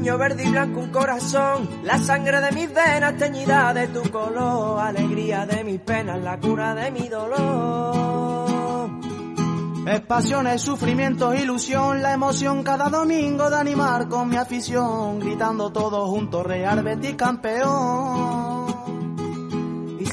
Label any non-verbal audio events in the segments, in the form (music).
sueño verde y blanco un corazón, la sangre de mis venas teñida de tu color, alegría de mis penas, la cura de mi dolor. Es pasión, es sufrimiento, ilusión, la emoción cada domingo de animar con mi afición, gritando todos juntos, Real Betis campeón.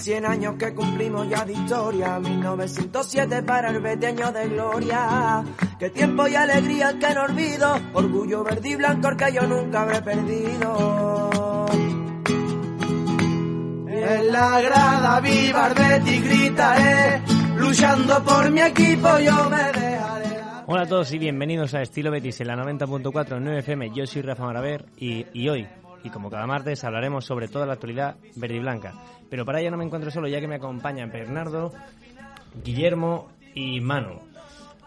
Y cien años que cumplimos ya de historia, 1907 para el 20 años de gloria. Que tiempo y alegría que no olvido, orgullo verde y blanco que yo nunca habré perdido. En la grada viva el Betis gritaré, luchando por mi equipo yo me dejaré. Hola a todos y bienvenidos a Estilo Betis en la 90.4 9 FM. Yo soy Rafa Maraver y, y hoy, y como cada martes, hablaremos sobre toda la actualidad verde y blanca. Pero para ello no me encuentro solo, ya que me acompañan Bernardo, Guillermo y Manu.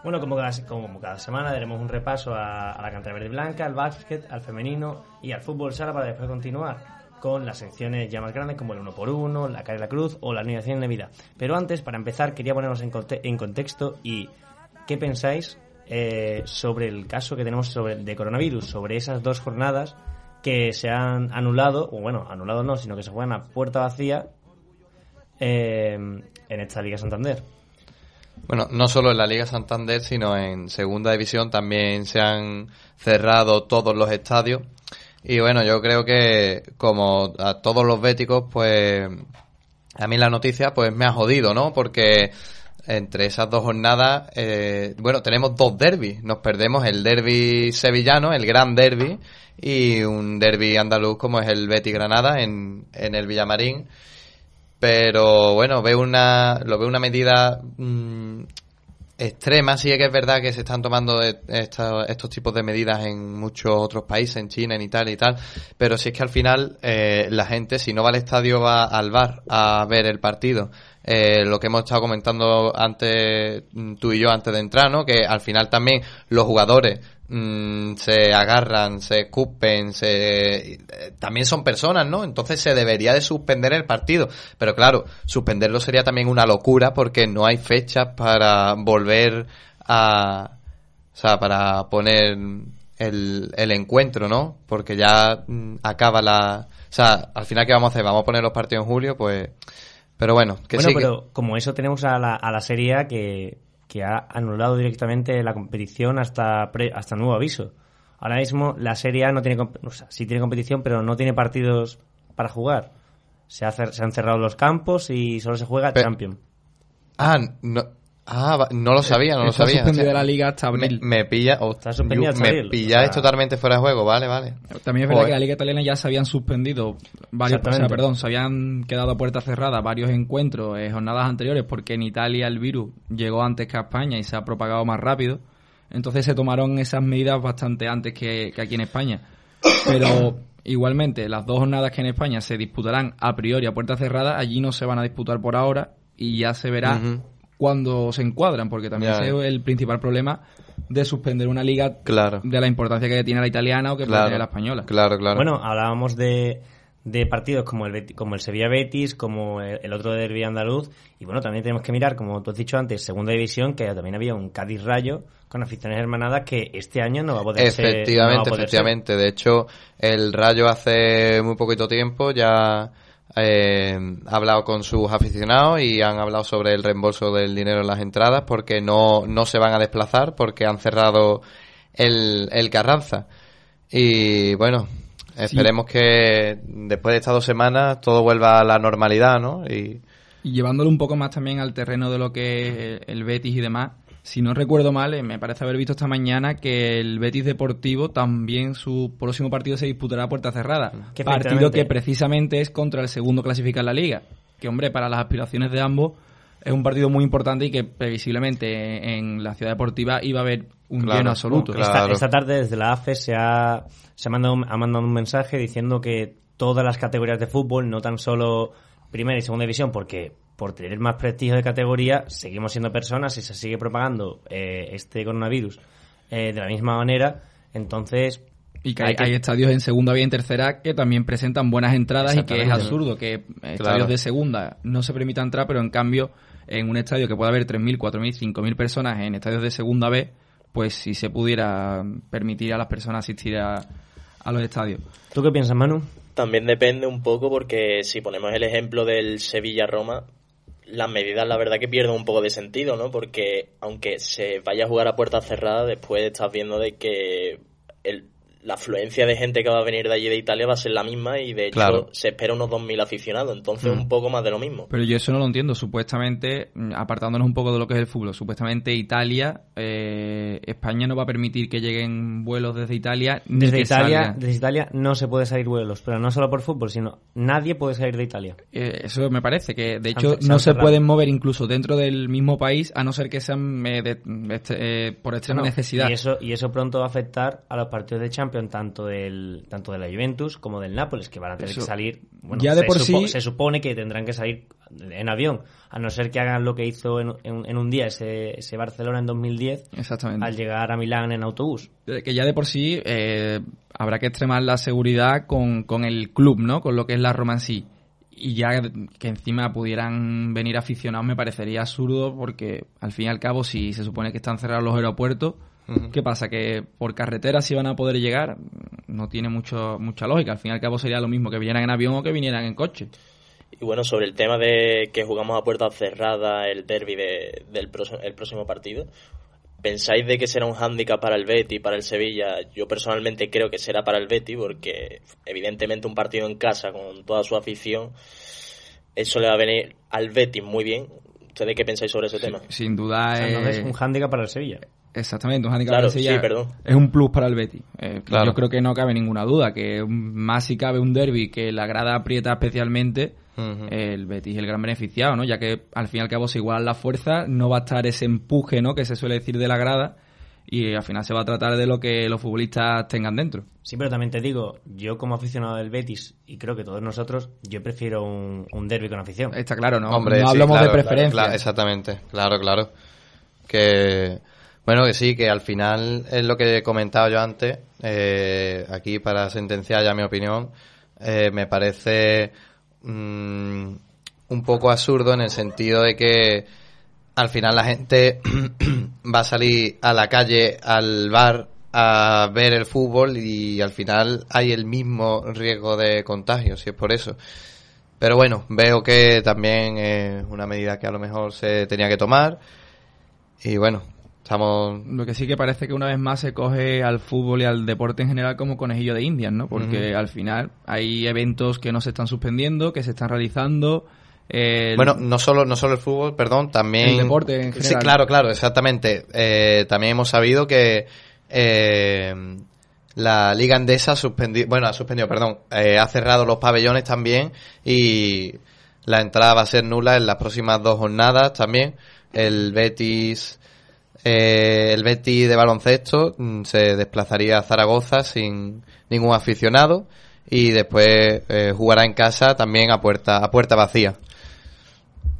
Bueno, como cada, semana daremos un repaso a, la cantera verde y blanca, al básquet, al femenino y al fútbol sala para después continuar con las secciones ya más grandes como el 1 por 1 la calle de la cruz o la alineación de vida. Pero antes, para empezar, quería ponernos en, conte en contexto y qué pensáis eh, sobre el caso que tenemos sobre, de coronavirus, sobre esas dos jornadas que se han anulado, o bueno, anulado no, sino que se juegan a puerta vacía eh, en esta Liga Santander. Bueno, no solo en la Liga Santander, sino en Segunda División también se han cerrado todos los estadios. Y bueno, yo creo que como a todos los béticos, pues a mí la noticia pues me ha jodido, ¿no? Porque entre esas dos jornadas, eh, bueno, tenemos dos derbis. Nos perdemos el derby sevillano, el gran derby, y un derby andaluz como es el Betis Granada en, en el Villamarín. Pero bueno, veo una, lo veo una medida mmm, extrema. Sí que es verdad que se están tomando esta, estos tipos de medidas en muchos otros países, en China, en Italia y tal. Pero si es que al final eh, la gente, si no va al estadio, va al bar a ver el partido. Eh, lo que hemos estado comentando antes, tú y yo, antes de entrar, ¿no? Que al final también los jugadores mmm, se agarran, se escupen, se, eh, también son personas, ¿no? Entonces se debería de suspender el partido. Pero claro, suspenderlo sería también una locura porque no hay fechas para volver a, o sea, para poner el, el encuentro, ¿no? Porque ya mmm, acaba la, o sea, al final, ¿qué vamos a hacer? ¿Vamos a poner los partidos en julio? Pues, pero bueno, que bueno, sí pero como eso tenemos a la, a la Serie A que, que ha anulado directamente la competición hasta pre, hasta nuevo aviso. Ahora mismo la Serie A no tiene, o sea, sí tiene competición, pero no tiene partidos para jugar. Se, ha, se han cerrado los campos y solo se juega Pero- Champions. Ah, no, ah, va- no lo sabía, no lo Está sabía. suspendida O sea, la liga hasta abril. Me, me pilla, oh, Está suspendida hasta me abril, pilláis o sea- totalmente fuera de juego, vale, vale. También es verdad Joder. que la liga italiana ya se habían suspendido varios, o sea, perdón, se habían quedado a puerta cerrada varios encuentros en jornadas anteriores porque en Italia el virus llegó antes que a España y se ha propagado más rápido. Entonces se tomaron esas medidas bastante antes que, que aquí en España. Pero igualmente, las dos jornadas que en España se disputarán a priori a puerta cerrada, allí no se van a disputar por ahora y ya se verá. Cuando se encuadran, porque también es el principal problema de suspender una liga Claro. de la importancia que tiene la italiana o que Claro, tener la española. claro, claro. Bueno, hablábamos de, de partidos como el, como el Sevilla Betis, como el, el otro derby andaluz. Y bueno, también tenemos que mirar, como tú has dicho antes, segunda división, que también había un Cádiz Rayo con aficiones hermanadas que este año no va a poder ser. no Efectivamente, poder efectivamente. De hecho, el Rayo hace muy poquito tiempo ya eh, ha hablado con sus aficionados y han hablado sobre el reembolso del dinero en las entradas porque no, no se van a desplazar porque han cerrado el, el Carranza. Y bueno, esperemos que después de estas dos semanas todo vuelva a la normalidad, ¿no? Y Y llevándolo un poco más también al terreno de lo que es el Betis y demás, si no recuerdo mal, eh, me parece haber visto esta mañana que el Betis Deportivo también su próximo partido se disputará a puerta cerrada. Que partido que precisamente es contra el segundo clasificado en la liga. Que, hombre, para las aspiraciones de ambos es un partido muy importante y que previsiblemente en la ciudad deportiva iba a haber un Claro, lleno absoluto. claro. Esta, esta tarde desde la AFE se ha, se ha, mandado, un- ha mandado un mensaje diciendo que todas las categorías de fútbol, no tan solo primera y segunda división, porque por tener más prestigio de categoría seguimos siendo personas y se sigue propagando eh, este coronavirus eh, de la misma manera, entonces Y que Hay hay, que- hay estadios en segunda B y en tercera que también presentan buenas entradas y que es absurdo que estadios de segunda no se permita entrar, pero en cambio en un estadio que pueda haber 3.000, 4.000, 5.000 personas en estadios de segunda B, pues si se pudiera permitir a las personas asistir a, a los estadios. ¿Tú qué piensas, Manu? También depende un poco porque si ponemos el ejemplo del Sevilla-Roma, las medidas la verdad que pierden un poco de sentido, ¿no? Porque aunque se vaya a jugar a puerta cerrada, después estás viendo de que el la afluencia de gente que va a venir de allí de Italia va a ser la misma y de hecho se espera unos 2.000 aficionados, entonces un poco más de lo mismo. Pero yo eso no lo entiendo, supuestamente, mm, apartándonos un poco de lo que es el fútbol, supuestamente Italia, eh, España no va a permitir que lleguen vuelos desde Italia ni desde que Italia. Desde Italia no se puede salir vuelos, pero no solo por fútbol, sino nadie puede salir de Italia. Eh, eso me parece, que de hecho no se pueden mover incluso dentro del mismo país, a no ser que sean eh, de- este- eh, por extrema No, necesidad. Y eso, y eso pronto va a afectar a los partidos de Champions, tanto del tanto de la Juventus como del Nápoles, que van a tener Eso. que salir. Bueno, Ya de se, por supo- sí- se supone que tendrán que salir en avión, a no ser que hagan lo que hizo en, en- en un día ese, ese Barcelona en 2010, Exactamente. al llegar a Milán en autobús. Eh, que ya de por sí eh, habrá que extremar la seguridad con, con el club, ¿no? Con lo que es la Roma en sí. Y ya que encima pudieran venir aficionados me parecería absurdo porque al fin y al cabo si se supone que están cerrados los aeropuertos, ¿qué pasa? Que por carretera si van a poder llegar no tiene mucho, mucha lógica. Al fin y al cabo sería lo mismo que vinieran en avión o que vinieran en coche. Y bueno, sobre el tema de que jugamos a puerta cerrada el derby de- del próximo, el próximo partido, ¿pensáis de que será un hándicap para el Betty, para el Sevilla? Yo personalmente creo que será para el Betty porque evidentemente un partido en casa con toda su afición, eso le va a venir al Betty muy bien. ¿Ustedes qué pensáis sobre ese tema? Sin duda O sea, es... un hándicap para el Sevilla. Exactamente, un handicap Claro, de Sevilla sí, perdón. es un plus para el Betis. Eh, Claro. Yo creo que no cabe ninguna duda que un- más si cabe un derby que la grada aprieta especialmente, el Betis es el gran beneficiado, ¿no? Ya que al fin y al cabo se igualan las fuerzas, no va a estar ese empuje, ¿no? Que se suele decir de la grada y al final se va a tratar de lo que los futbolistas tengan dentro. Sí, pero también te digo, yo como aficionado del Betis, y creo que todos nosotros, yo prefiero un, un derby con afición. Está claro, ¿no? Hombre, no sí, hablamos claro, de preferencia. claro, exactamente, claro, claro. Que, bueno, que sí, que al final es lo que he comentado yo antes, eh, aquí para sentenciar ya mi opinión, eh, me parece mm, un poco absurdo en el sentido de que al final la gente (clears throat) va a salir a la calle, al bar, a ver el fútbol y al final hay el mismo riesgo de contagio, si es por eso. Pero bueno, veo que también es una medida que a lo mejor se tenía que tomar. Y bueno, estamos... Lo que sí que parece que una vez más se coge al fútbol y al deporte en general como conejillo de indias, ¿no? Porque al final hay eventos que no se están suspendiendo, que se están realizando. eh, Bueno, no solo, no solo el fútbol, perdón, también... El deporte en Sí, general. claro, claro, exactamente. Eh, también hemos sabido que eh, la Liga Andesa ha suspendido, bueno, ha suspendido, perdón, eh, ha cerrado los pabellones también y la entrada va a ser nula en las próximas dos jornadas también. El Betis... Eh, el Betis de baloncesto mm, se desplazaría a Zaragoza sin ningún aficionado y después eh, jugará en casa también a puerta a puerta vacía.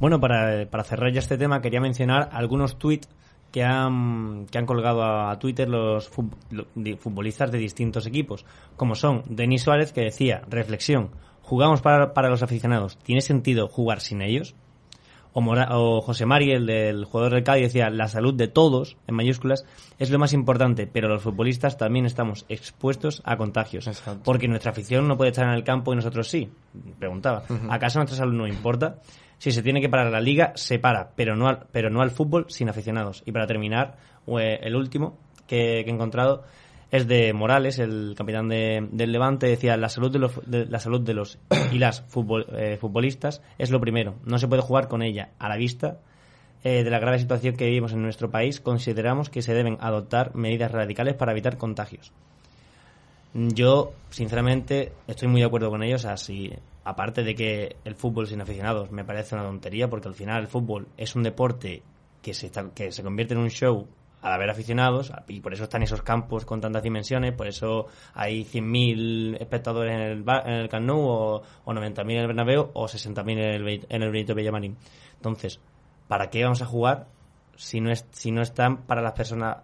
Bueno, para, para cerrar ya este tema, quería mencionar algunos tweets que han, que han colgado a, a Twitter los futbolistas de distintos equipos, como son Denis Suárez, que decía, reflexión, jugamos para, para los aficionados, ¿tiene sentido jugar sin ellos? O, Mora- o José Mari, el del jugador del Cádiz, decía, la salud de todos, en mayúsculas, es lo más importante, pero los futbolistas también estamos expuestos a contagios. Exacto. Porque nuestra afición no puede estar en el campo y nosotros sí. Preguntaba, ¿acaso nuestra salud no importa? Si se tiene que parar la liga, se para, pero no al, pero no al fútbol sin aficionados. Y para terminar, eh, el último que, que he encontrado es de Morales, el capitán de- del Levante, decía la salud de los, la salud de los y las futbol- eh, futbolistas es lo primero. No se puede jugar con ella a la vista eh, de la grave situación que vivimos en nuestro país. Consideramos que se deben adoptar medidas radicales para evitar contagios. Yo, sinceramente, estoy muy de acuerdo con ellos. Así, aparte de que el fútbol sin aficionados me parece una tontería, porque al final el fútbol es un deporte que se, está- que se convierte en un show al haber aficionados, y por eso están esos campos con tantas dimensiones, por eso hay 100.000 espectadores en el, en el Camp Nou, o, o 90.000 en el Bernabéu, o 60.000 en el, en el Benito Villamarín. Entonces, ¿para qué vamos a jugar si no, es, si no están para las personas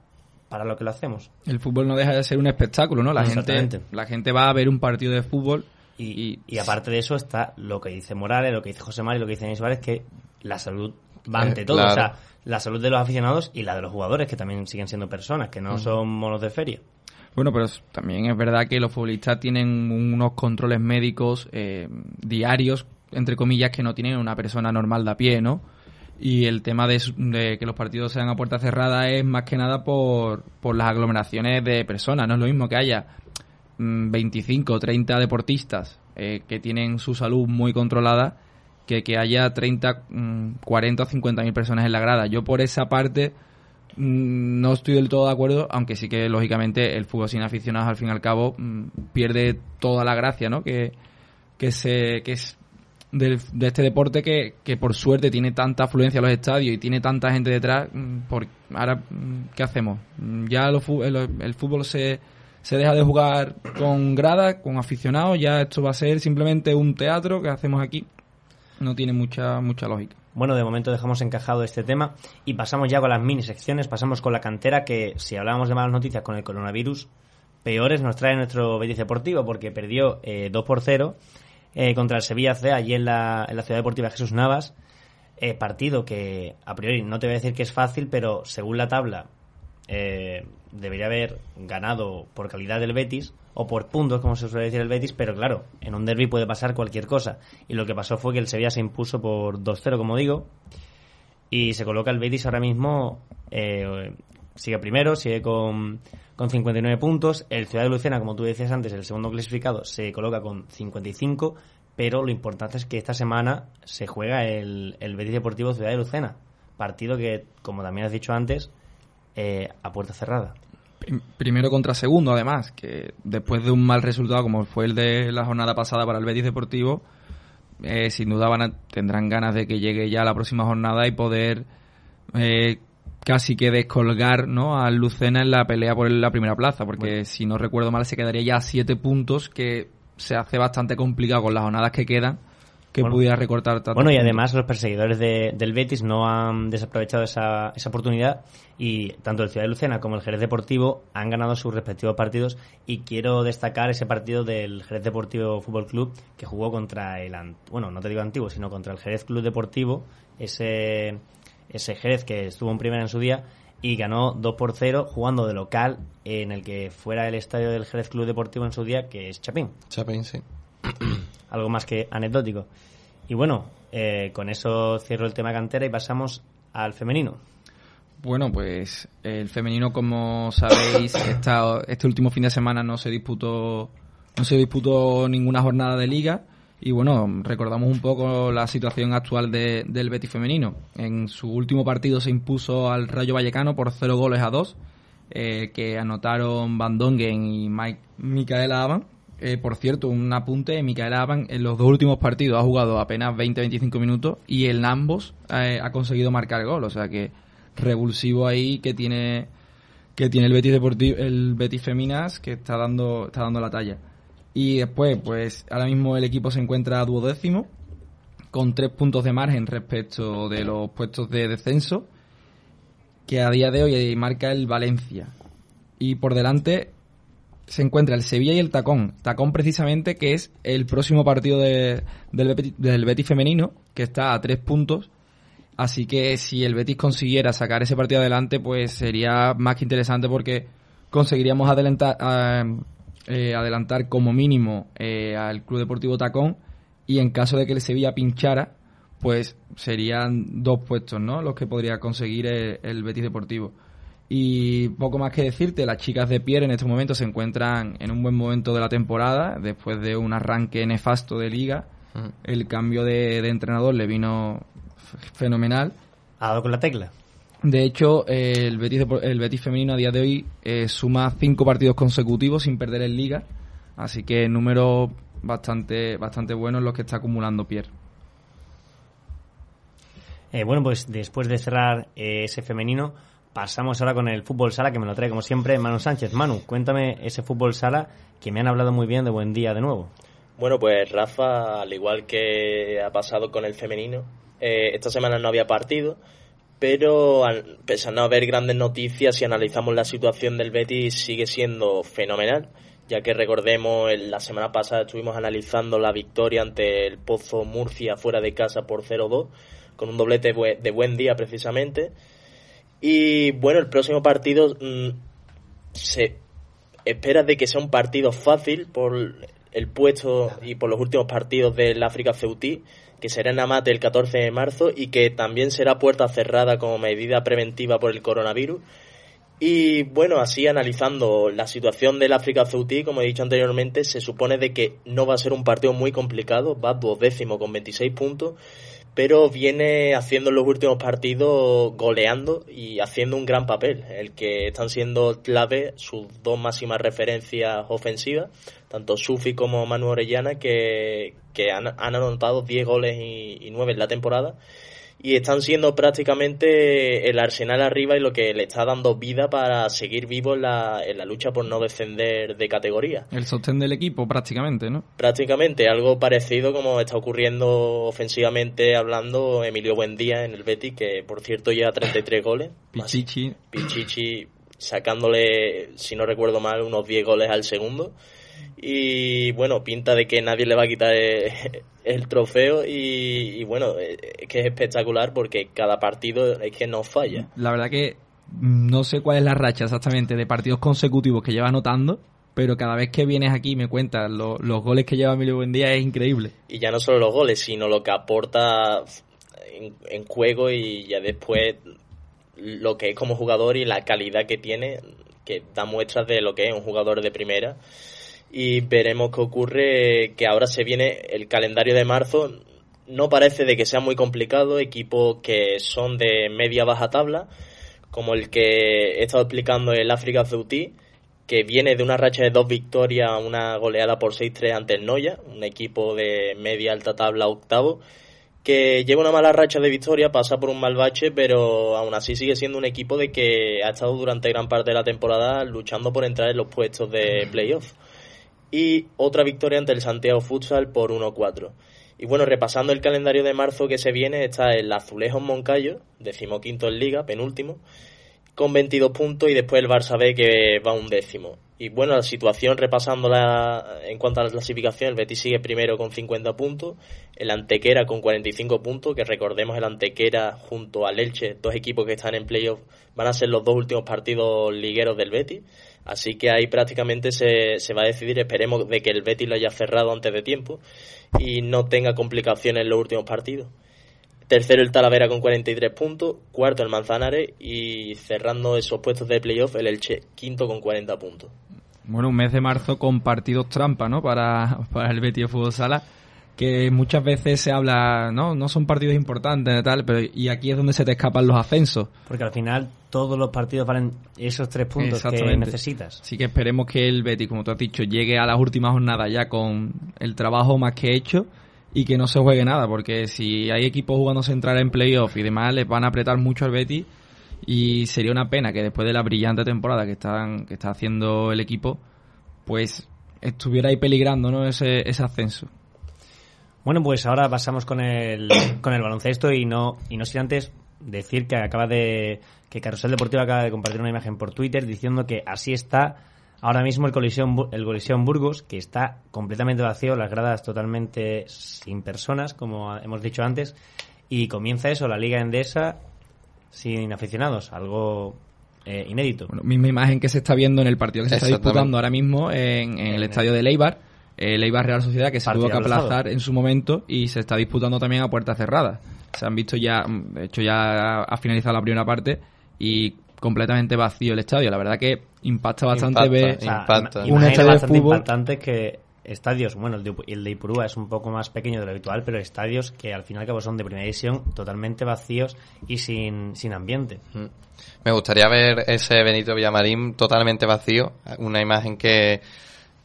para lo que lo hacemos? El fútbol no deja de ser un espectáculo, ¿no? La gente, la gente va a ver un partido de fútbol Y, y, y aparte de eso está lo que dice Morales, lo que dice José Mari, lo que dice Denis Suárez, que la salud va ante Eh, todo. claro. O sea, la salud de los aficionados y la de los jugadores, que también siguen siendo personas, que no son monos de feria. Bueno, pero también es verdad que los futbolistas tienen unos controles médicos eh, diarios, entre comillas, que no tienen una persona normal de a pie, ¿no? Y el tema de, que los partidos sean a puerta cerrada es más que nada por, por las aglomeraciones de personas. No es lo mismo que haya 25 o 30 deportistas eh, que tienen su salud muy controlada que que haya 30, 40 mm, o 50 mil personas en la grada. Yo por esa parte mm, no estoy del todo de acuerdo, aunque sí que lógicamente el fútbol sin aficionados al fin y al cabo mm, pierde toda la gracia, ¿no? Que, que, se, que es de este deporte que, que, por suerte tiene tanta afluencia a los estadios y tiene tanta gente detrás. Por, ahora, ¿qué hacemos? Ya el, el fútbol se se deja de jugar con gradas, con aficionados, ya esto va a ser simplemente un teatro que hacemos aquí. No tiene mucha, mucha lógica. Bueno, de momento dejamos encajado este tema y pasamos ya con las mini secciones, pasamos con la cantera que si hablábamos de malas noticias con el coronavirus, peores nos trae nuestro Betis Deportivo porque perdió 2 eh, por 0 eh, contra el Sevilla C allí en la, en la Ciudad Deportiva Jesús Navas. Eh, partido que a priori no te voy a decir que es fácil, pero según la tabla eh, debería haber ganado por calidad del Betis o por puntos, como se suele decir el Betis, pero claro, en un derby puede pasar cualquier cosa. Y lo que pasó fue que el Sevilla se impuso por 2-0, como digo, y se coloca el Betis ahora mismo, eh, sigue primero, sigue con, con 59 puntos. El Ciudad de Lucena, como tú decías antes, el segundo clasificado, se coloca con 55, pero lo importante es que esta semana se juega el, el Betis Deportivo Ciudad de Lucena. Partido que, como también has dicho antes, eh, a puerta cerrada. Primero contra segundo, además, que después de un mal resultado como fue el de la jornada pasada para el Betis Deportivo, eh, sin duda van tendrán ganas de que llegue ya la próxima jornada y poder eh, casi que descolgar ¿no? al Lucena en la pelea por la primera plaza, porque si no recuerdo mal se quedaría ya a siete puntos, que se hace bastante complicado con las jornadas que quedan que pudiera recortar tanto. Bueno, y además los perseguidores del Betis no han desaprovechado esa, esa oportunidad y tanto el Ciudad de Lucena como el Jerez Deportivo han ganado sus respectivos partidos y quiero destacar ese partido del Jerez Deportivo Fútbol Club que jugó contra el, bueno, no te digo antiguo, sino contra el Jerez Club Deportivo, ese, ese Jerez que estuvo en primera en su día y ganó 2 por 0 jugando de local en el que fuera el estadio del Jerez Club Deportivo en su día, que es Chapín. Chapín, sí (clears throat) algo más que anecdótico. Y bueno, eh, con eso cierro el tema cantera y pasamos al femenino. Bueno, pues el femenino, como sabéis, (coughs) esta, este último fin de semana no se disputó no se disputó ninguna jornada de liga y bueno, recordamos un poco la situación actual de, del Betis femenino. En su último partido se impuso al Rayo Vallecano por 0 goles a 2, eh, que anotaron Van Dongen y Mike, Micaela Aban eh, por cierto, un apunte, Micael Aban en los dos últimos partidos ha jugado apenas 20-25 minutos y en ambos eh, ha conseguido marcar gol, o sea que revulsivo ahí que tiene que tiene el Betis Deportivo, el Betis Feminas que está dando está dando la talla. Y después, pues ahora mismo el equipo se encuentra a duodécimo con tres puntos de margen respecto de los puestos de descenso que a día de hoy marca el Valencia. Y por delante se encuentra el Sevilla y el Tacón. Tacón precisamente que es el próximo partido del, Betis, femenino, que está a tres puntos. Así que si el Betis consiguiera sacar ese partido adelante, pues sería más que interesante porque conseguiríamos adelantar, eh, adelantar como mínimo eh, al Club Deportivo Tacón y en caso de que el Sevilla pinchara, pues serían dos puestos, ¿no? Los que podría conseguir el Betis Deportivo. Y poco más que decirte, las chicas de Pierre en este momento se encuentran en un buen momento de la temporada, después de un arranque nefasto de liga. El cambio de, entrenador le vino fenomenal. ¿Ha dado con la tecla? De hecho, el, Betis, el Betis femenino a día de hoy eh, suma cinco partidos consecutivos sin perder en liga. Así que números bastante, bastante buenos los que está acumulando Pierre. Eh, bueno, pues después de cerrar eh, ese femenino, Pasamos ahora con el fútbol sala, que me lo trae como siempre Manu Sánchez. Manu, cuéntame ese fútbol sala que me han hablado muy bien de buen día de nuevo. Bueno, pues Rafa, al igual que ha pasado con el femenino, eh, esta semana no había partido, pero pese a no haber grandes noticias, si analizamos la situación del Betis, sigue siendo fenomenal, ya que recordemos, la semana pasada estuvimos analizando la victoria ante el Pozo Murcia fuera de casa por 0-2, con un doblete de buen día precisamente. Y bueno, el próximo partido mm, se esperas de que sea un partido fácil por el puesto y por los últimos partidos del África Ceutí, que será en Amate el 14 de marzo y que también será puerta cerrada como medida preventiva por el coronavirus. Y bueno, así analizando la situación del África Ceutí, como he dicho anteriormente, se supone de que no va a ser un partido muy complicado, va duodécimo con 26 puntos pero viene haciendo en los últimos partidos goleando y haciendo un gran papel, el que están siendo clave sus dos máximas referencias ofensivas, tanto Sufi como Manu Orellana, que, que han, anotado 10 goles y, y 9 en la temporada y están siendo prácticamente el Arsenal arriba y lo que le está dando vida para seguir vivo en la, en la lucha por no descender de categoría. El sostén del equipo prácticamente, ¿no? Prácticamente, algo parecido como está ocurriendo ofensivamente hablando Emilio Buendía en el Betis, que por cierto lleva 33 goles. Pichichi. Pichichi sacándole, si no recuerdo mal, unos 10 goles al segundo y bueno, pinta de que nadie le va a quitar (laughs) el, trofeo y, bueno, es que es espectacular porque cada partido es que no falla. La verdad que no sé cuál es la racha exactamente de partidos consecutivos que lleva anotando, pero cada vez que vienes aquí me cuentas los goles que lleva Emilio Buendía es increíble. Y ya no solo los goles, sino lo que aporta en, en juego y ya después lo que es como jugador y la calidad que tiene, que da muestras de lo que es un jugador de primera y veremos qué ocurre, que ahora se viene el calendario de marzo. No parece de que sea muy complicado, equipos que son de media baja tabla, como el que he estado explicando el África Ceutí, que viene de una racha de dos victorias, una goleada por 6-3 ante el Noya, un equipo de media alta tabla octavo, que lleva una mala racha de victoria, pasa por un mal bache, pero aún así sigue siendo un equipo de que ha estado durante gran parte de la temporada luchando por entrar en los puestos de (clears throat) playoff y otra victoria ante el Santiago Futsal por 1-4. Y bueno, repasando el calendario de marzo que se viene, está el Azulejos Moncayo, decimoquinto en liga, penúltimo, con 22 puntos y después el Barça B que va un décimo. Y bueno, la situación repasándola en cuanto a la clasificación, el Betis sigue primero con 50 puntos, el Antequera con 45 puntos, que recordemos el Antequera junto al Elche, dos equipos que están en playoff, van a ser los dos últimos partidos ligueros del Betis. Así que ahí prácticamente se, se va a decidir, esperemos de que el Betis lo haya cerrado antes de tiempo y no tenga complicaciones en los últimos partidos. Tercero el Talavera con 43 puntos, cuarto el Manzanares y cerrando esos puestos de playoff el Elche, quinto con 40 puntos. Bueno, un mes de marzo con partidos trampa, ¿no? Para, para el Betis Fútbol Sala que muchas veces se habla, no, no son partidos importantes tal, pero y aquí es donde se te escapan los ascensos. Porque al final todos los partidos valen esos tres puntos que necesitas. Así que esperemos que el Betis, como tú has dicho, llegue a las últimas jornadas ya con el trabajo más que hecho y que no se juegue nada, porque si hay equipos jugando central en playoff y demás, les van a apretar mucho al Betis y sería una pena que después de la brillante temporada que están que está haciendo el equipo, pues estuviera ahí peligrando ¿no? ese, ese ascenso. Bueno, pues ahora pasamos con el, (coughs) con el baloncesto y no, y no sin antes decir que acaba de, que Carrusel Deportivo acaba de compartir una imagen por Twitter diciendo que así está ahora mismo el Colisión, el Colisión Burgos, que está completamente vacío, las gradas totalmente sin personas, como hemos dicho antes, y comienza eso, la Liga Endesa sin aficionados, algo eh, inédito. Bueno, misma imagen que se está viendo en el partido que se está disputando ahora mismo en, en el estadio de Leibar el Eibar Real Sociedad que se tuvo que aplazar en su momento y se está disputando también a puerta cerrada. Se han visto ya, de hecho ya ha finalizado la primera parte y completamente vacío el estadio. La verdad que impacta bastante ver un estadio de fútbol. que estadios, bueno, el de, el de Ipurúa es un poco más pequeño de lo habitual, pero estadios que al final cabo son de primera división totalmente vacíos y sin, sin ambiente. Mm. Me gustaría ver ese Benito Villamarín totalmente vacío, una imagen que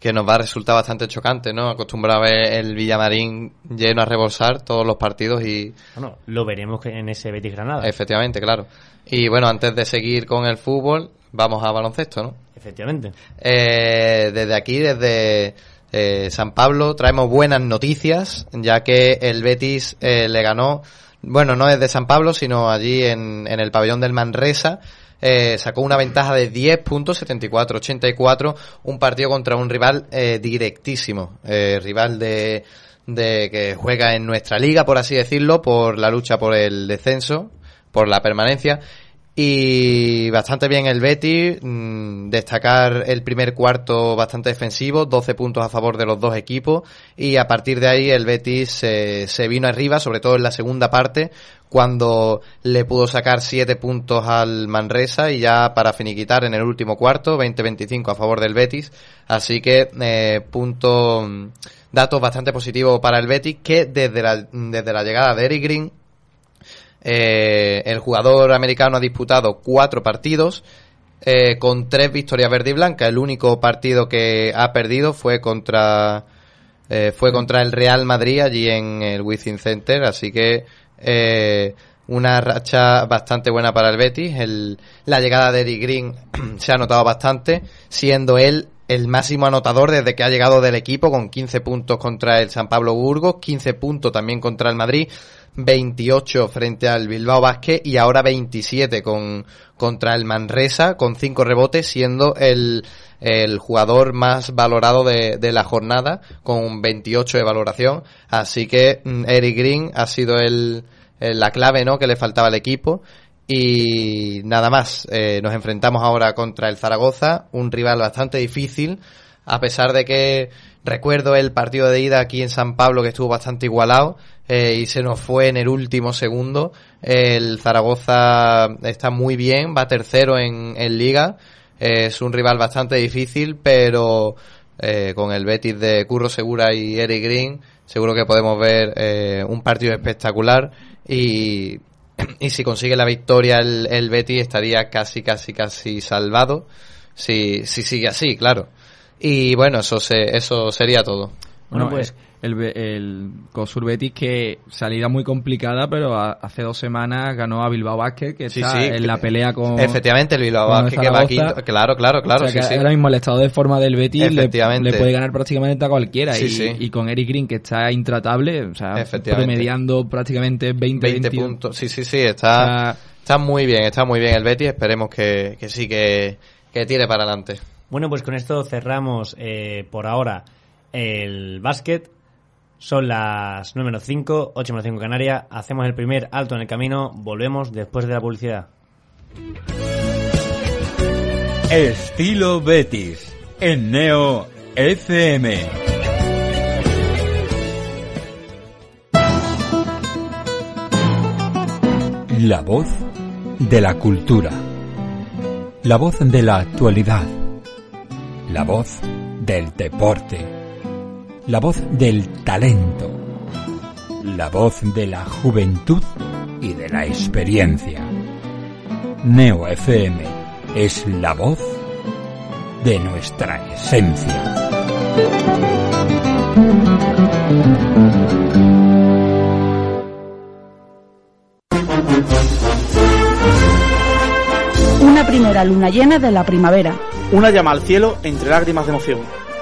que nos va a resultar bastante chocante, ¿no? Acostumbrado a ver el Villamarín lleno a rebolsar todos los partidos y... Bueno, lo veremos en ese Betis Granada. Efectivamente, claro. Y bueno, antes de seguir con el fútbol, vamos a baloncesto, ¿no? Efectivamente. Eh, desde aquí, desde eh, San Pablo, traemos buenas noticias, ya que el Betis eh, le ganó, bueno, no es de San Pablo, sino allí en, en el pabellón del Manresa, eh, sacó una ventaja de 10 puntos, 74-84, un partido contra un rival eh, directísimo, eh, rival de, que juega en nuestra liga, por así decirlo, por la lucha por el descenso, por la permanencia. Y bastante bien el Betis, mm, destacar el primer cuarto bastante defensivo, 12 puntos a favor de los dos equipos y a partir de ahí el Betis se vino arriba, sobre todo en la segunda parte, cuando le pudo sacar 7 puntos al Manresa y ya para finiquitar en el último cuarto, 20-25 a favor del Betis. Así que eh, punto, mm, datos bastante positivos para el Betis que desde la, desde la llegada de Eric Green eh, el jugador americano ha disputado cuatro partidos eh, con tres victorias verde y blanca. El único partido que ha perdido fue contra fue contra el Real Madrid allí en el Wizzing Center, así que una racha bastante buena para el Betis. El, la llegada de Eddie Green (clears throat) se ha notado bastante, siendo él el máximo anotador desde que ha llegado del equipo con 15 puntos contra el San Pablo Burgos, 15 puntos también contra el Madrid. 28 frente al Bilbao Basket y ahora 27 con, contra el Manresa con 5 rebotes siendo el, el jugador más valorado de, de, la jornada con 28 de valoración. Así que mm, Eric Green ha sido el, la clave ¿no? que le faltaba al equipo. Y nada más, eh, nos enfrentamos ahora contra el Zaragoza, un rival bastante difícil, a pesar de que recuerdo el partido de ida aquí en San Pablo que estuvo bastante igualado, eh, y se nos fue en el último segundo. El Zaragoza está muy bien, va tercero en, liga. es un rival bastante difícil, pero eh, con el Betis de Curro Segura y Eric Green, seguro que podemos ver eh, un partido espectacular y, (clears throat) y si consigue la victoria el, el Betis estaría casi, casi, casi salvado. Si, si sigue así, claro. Y bueno, eso, se, eso sería todo. Bueno, pues el, el Cosur Betis que salida muy complicada, pero hace dos semanas ganó a Bilbao Basket, que está en la pelea con. Efectivamente, el Bilbao Basket que va quinto. Claro, claro, claro. Ahora mismo el estado de forma del Betis le, puede ganar prácticamente a cualquiera. Y, y, con Eric Green, que está intratable, o sea, promediando prácticamente 20, 20 puntos. Sí, sí, sí, está, está muy bien, está muy bien el Betis. Esperemos que, que sí, que, que tire para adelante. Bueno, pues con esto cerramos eh, por ahora el básquet. Son las 9 menos 5, 8 menos 5 Canarias. Hacemos el primer alto en el camino. Volvemos después de la publicidad. Estilo Betis en Neo FM. La voz de la cultura. La voz de la actualidad. La voz del deporte la voz del talento, la voz de la juventud y de la experiencia. Neo FM es la voz de nuestra esencia. Una primera luna llena de la primavera. Una llama al cielo entre lágrimas de emoción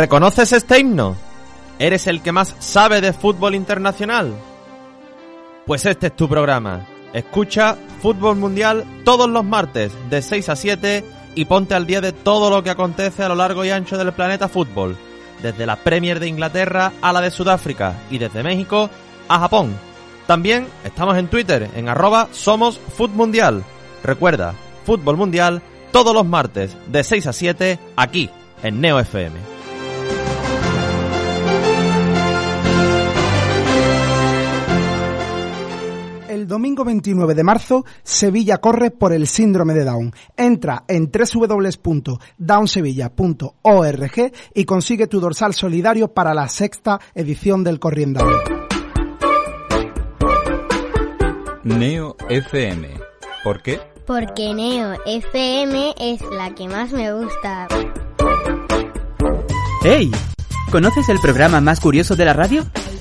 ¿Reconoces este himno? ¿Eres el que más sabe de fútbol internacional? Pues este es tu programa. Escucha Fútbol Mundial todos los martes de 6 a 7 y ponte al día de todo lo que acontece a lo largo y ancho del planeta fútbol, desde la Premier de Inglaterra a la de Sudáfrica y desde México a Japón. También estamos en Twitter en arroba somos Mundial. Recuerda, Fútbol Mundial todos los martes de 6 a 7 aquí en Neo FM. Domingo 29 de marzo, Sevilla corre por el síndrome de Down. Entra en www.downsevilla.org y consigue tu dorsal solidario para la sexta edición del Corriendo. Neo FM. ¿Por qué? Porque Neo FM es la que más me gusta. ¡Hey! ¿Conoces el programa más curioso de la radio?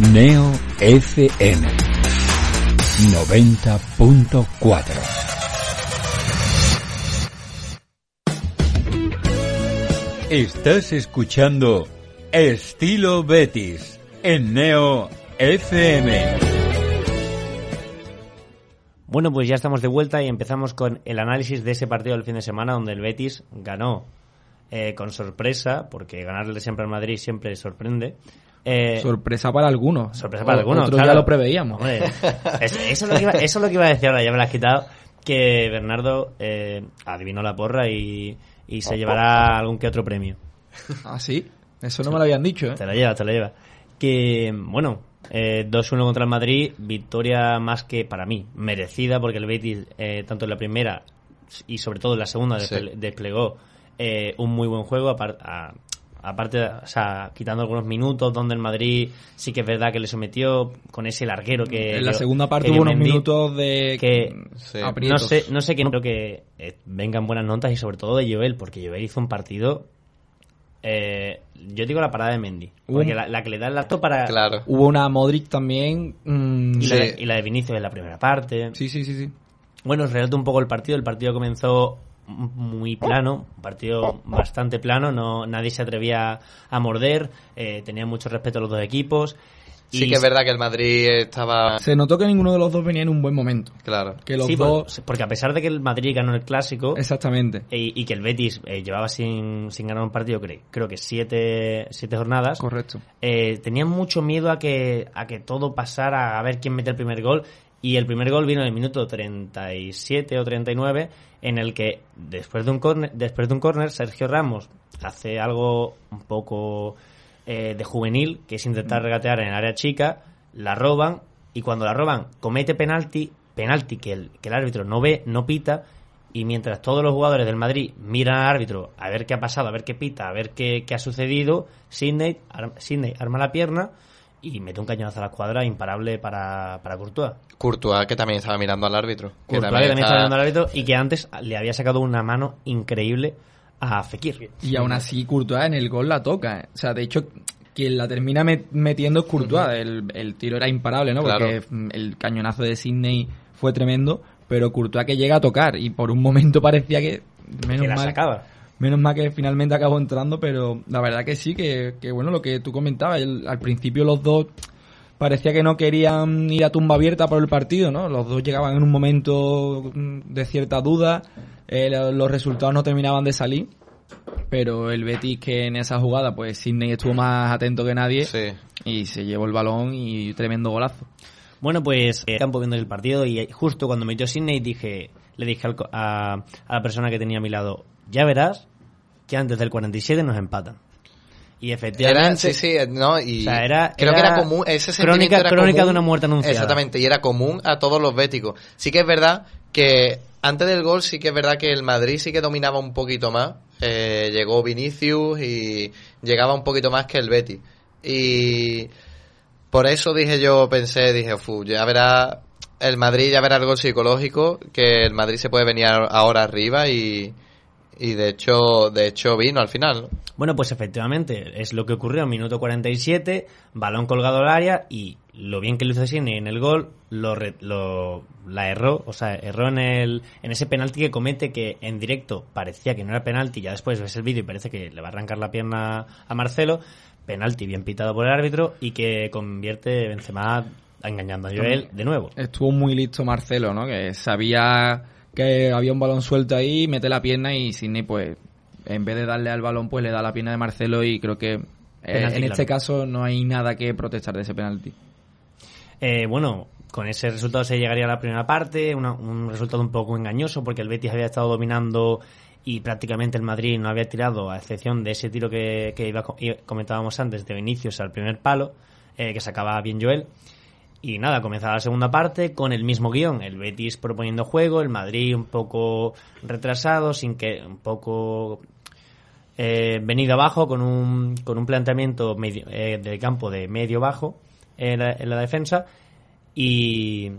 Neo FM 90.4 Estás escuchando Estilo Betis en Neo FM. Bueno, pues ya estamos de vuelta y empezamos con el análisis de ese partido del fin de semana donde el Betis ganó eh, con sorpresa, porque ganarle siempre al Madrid siempre sorprende. Eh, Sorpresa para algunos. sorpresa para O- algunos, Otros claro. ya lo preveíamos. Hombre, eso, es lo que iba, eso es lo que iba a decir ahora, ya me lo has quitado. Que Bernardo eh, adivinó la porra y, y se llevará algún que otro premio. Ah, sí. Eso no me lo habían dicho, ¿eh? Te lo lleva, te lo lleva. Que, bueno, eh, 2-1 contra el Madrid, victoria más que para mí, merecida, porque el Betis, eh, tanto en la primera y sobre todo en la segunda, Sí. desplegó eh, un muy buen juego, a- aparte, o sea, quitando algunos minutos donde el Madrid sí que es verdad que le sometió con ese larguero que... En la dio- segunda parte hubo unos Mendy, minutos de que no aprietos. sé, no sé qué, creo que eh, vengan buenas notas y sobre todo de Joel, porque Joel hizo un partido... eh, yo digo la parada de Mendy, porque la, la que le da el acto para... Claro. Hubo una Modric también. mm, Y, la de, y la de Vinicius en la primera parte. Sí, sí, sí, sí. Bueno, os relato un poco el partido. El partido comenzó muy plano, un partido bastante plano, no nadie se atrevía a morder, eh, tenían mucho respeto a los dos equipos. Sí que es verdad que el Madrid estaba... Se notó que ninguno de los dos venía en un buen momento. Claro. Que los Sí, por- dos. porque a pesar de que el Madrid ganó el clásico Exactamente. y, y que el Betis eh, llevaba sin, sin ganar un partido, creo, creo que siete, siete jornadas, Correcto. eh, tenían mucho miedo a que, a que todo pasara, a ver quién mete el primer gol. Y el primer gol vino en el minuto 37 o 39, en el que después de un córner, después de un córner, Sergio Ramos hace algo un poco eh, de juvenil, que es intentar regatear en el área chica, la roban y cuando la roban comete penalti, penalti que el, que el árbitro no ve, no pita. Y mientras todos los jugadores del Madrid miran al árbitro a ver qué ha pasado, a ver qué pita, a ver qué, qué ha sucedido, Sidney, ar- Sidney arma la pierna y mete un cañonazo a la escuadra imparable para, para Courtois. Courtois, que también estaba mirando al árbitro. Que Courtois, que también estaba mirando al árbitro y que antes le había sacado una mano increíble a Fekir. Y aún así, Courtois en el gol la toca. ¿eh? O sea, de hecho, quien la termina met- metiendo es Courtois. el, el tiro era imparable, ¿no? Claro. Porque mm, el cañonazo de Sidney fue tremendo. Pero Courtois que llega a tocar. Y por un momento (laughs) parecía que. Menos que la mal, sacaba. Menos mal que finalmente acabó entrando, pero la verdad que sí, que, que bueno, lo que tú comentabas, el- al principio los dos parecía que no querían ir a tumba abierta por el partido, ¿no? Los dos llegaban en un momento mm, de cierta duda, eh, lo- los resultados no terminaban de salir, pero el Betis que en esa jugada, pues Sidney estuvo más atento que nadie y se llevó el balón y tremendo golazo. Bueno, pues eh, campo viendo el partido y justo cuando metió Sidney dije, le dije al co- a, a la persona que tenía a mi lado, ya verás que antes del 47 nos empatan. Y efectivamente... Era, sí, sí, no, y O sea, era- creo que era común, ese crónica- era crónica común. de una muerte anunciada. Exactamente, y era común a todos los béticos. Sí que es verdad que antes del gol sí que es verdad que el Madrid sí que dominaba un poquito más. Eh, llegó Vinicius y llegaba un poquito más que el Betis. Y por eso dije yo, pensé, dije, "Fu, ya verá el Madrid, ya verá el gol psicológico, que el Madrid se puede venir ahora arriba y, y de hecho, de hecho vino al final. ¿no? Bueno, pues efectivamente, es lo que ocurrió en minuto 47, balón colgado al área y lo bien que lo hizo Sidney en el gol, lo, lo- la erró, o sea, erró en, el, en ese penalti que comete que en directo parecía que no era penalti, ya después ves el vídeo y parece que le va a arrancar la pierna a Marcelo, penalti bien pitado por el árbitro y que convierte Benzema engañando a Joel de nuevo. Estuvo muy listo Marcelo, ¿no? Que sabía que había un balón suelto ahí, mete la pierna y Sidney, pues, en vez de darle al balón, pues le da la pierna de Marcelo y creo que eh, Penalti, en este claro. caso no hay nada que protestar de ese penalti. Eh, bueno, con ese resultado se llegaría a la primera parte, una- un resultado un poco engañoso porque el Betis había estado dominando y prácticamente el Madrid no había tirado, a excepción de ese tiro que, que iba, comentábamos antes de Vinicius al primer palo, eh, que sacaba bien Joel. Y nada, comenzaba la segunda parte con el mismo guion, el Betis proponiendo juego, el Madrid un poco retrasado, sin que un poco eh, venido abajo con un, con un planteamiento medio, eh, del campo de medio bajo en la, en la defensa. Y,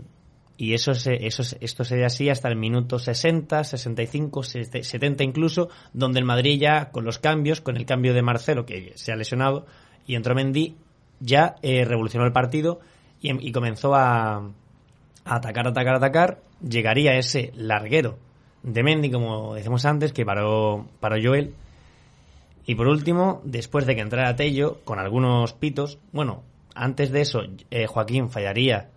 y eso, se, eso se- esto sería así hasta el minuto 60, 65, 70 incluso, donde el Madrid ya con los cambios, con el cambio de Marcelo que se ha lesionado y entró Mendy, ya eh, revolucionó el partido y, y comenzó a, a atacar, atacar, atacar. Llegaría ese larguero de Mendy, como decimos antes, que paró, paró Joel. Y por último, después de que entrara Tello, con algunos pitos, bueno, antes de eso, eh, Joaquín fallaría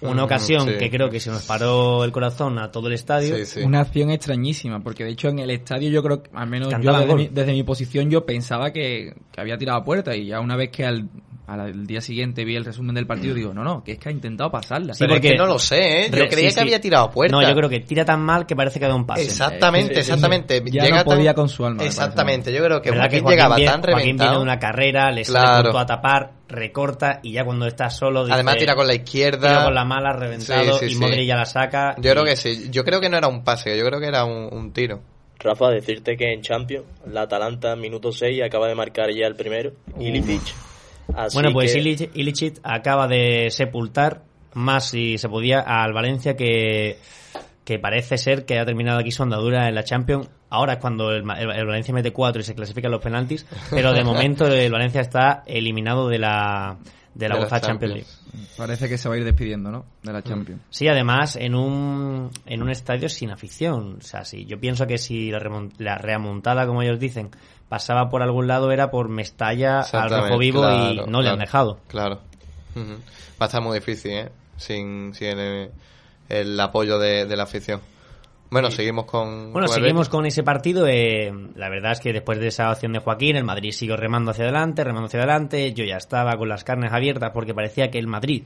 una Mm, ocasión sí. que creo que se nos paró el corazón a todo el estadio. Una acción extrañísima, porque de hecho en el estadio yo creo que, al menos yo mi, desde mi posición, yo pensaba que, que había tirado a puerta y ya una vez que al, al día siguiente vi el resumen del partido, digo, no, no, que es que ha intentado pasarla. Sí, porque- no lo sé, ¿eh? Yo Re- creía sí, que sí. había tirado a puerta. No, yo creo que tira tan mal que parece que ha dado un pase. Exactamente, exactamente. Ya Llega no tan- podía con su alma. Exactamente, yo creo que ¿Verdad Joaquín, que llegaba viene- tan Joaquín viene reventado. de una carrera, le sale Claro. punto a tapar, recorta y ya cuando está solo dice, Además tira con la izquierda. tira con la mala, reventado Sí, sí, y sí. Modric ya la saca. Yo y- creo que sí. Yo creo que no era un pase, yo creo que era un, un tiro. Rafa, decirte que en Champions, la Atalanta, minuto 6, acaba de marcar ya el primero, Ilicic. Así Bueno, pues que- Illich- Illich acaba de sepultar más si se podía al Valencia que, que parece ser que ha terminado aquí su andadura en la Champions. Ahora es cuando el, Ma- el- el Valencia mete cuatro y se clasifican los penaltis, pero de (laughs) momento el Valencia está eliminado de la, de la De UEFA Champions League. Parece que se va a ir despidiendo, ¿no? De la Champions. Sí, además en un, en un estadio sin afición. O sea, sí, yo pienso que si la, la remontada, como ellos dicen, pasaba por algún lado era por Mestalla al rojo vivo y claro, no le han dejado. Claro. Ujú. Va a estar muy difícil, ¿eh? Sin, sin el, el apoyo de, de la afición. Bueno, seguimos con. Bueno, seguimos con ese partido. eh, la verdad es que después de esa acción de Joaquín, el Madrid siguió remando hacia adelante, remando hacia adelante. Yo ya estaba con las carnes abiertas porque parecía que el Madrid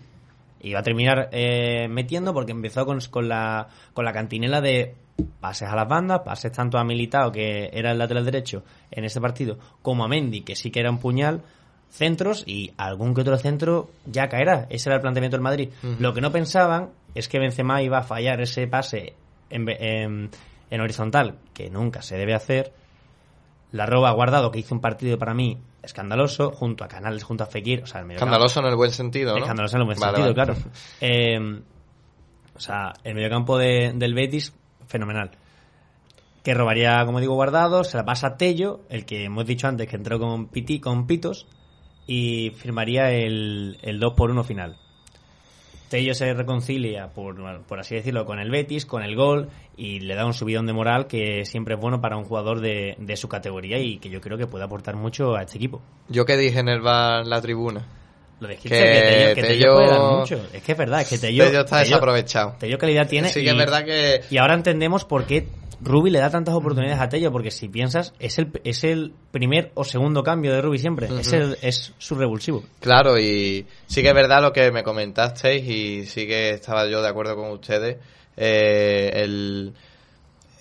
iba a terminar eh, metiendo porque empezó con, con la, con la cantinela de pases a las bandas, pases tanto a Militao, que era el lateral derecho en este partido, como a Mendy, que sí que era un puñal, centros y algún que otro centro ya caerá. Ese era el planteamiento del Madrid. Lo que no pensaban es que Benzema iba a fallar ese pase en, en- en horizontal, que nunca se debe hacer. La roba guardado, que hizo un partido para mí escandaloso, junto a Canales, junto a Fekir. O sea, el Escandaloso en el buen sentido, ¿no? Escandaloso en el buen Vale, sentido, vale. claro. Eh, o sea, el mediocampo de, del Betis, fenomenal. Que robaría, como digo, guardado, se la pasa a Tello, el que hemos dicho antes que entró con, Piti, con Pitos, y firmaría el, el 2 por 1 final. Tello se reconcilia, por, por así decirlo, con el Betis, con el gol, y le da un subidón de moral que siempre es bueno para un jugador de, de su categoría y que yo creo que puede aportar mucho a este equipo. Yo que dije en el bar la tribuna. Lo dijiste que, Tello, que Tello puede dar mucho. Es que es verdad, es que Tello, Tello está desaprovechado. Tello calidad tiene. Sí que y- es verdad que... Y ahora entendemos por qué Rubi le da tantas oportunidades a Tello, porque si piensas, es el, es el primer o segundo cambio de Rubi siempre. es, el- es su revulsivo. Claro, y sí que es verdad lo que me comentasteis y sí que estaba yo de acuerdo con ustedes. eh, el,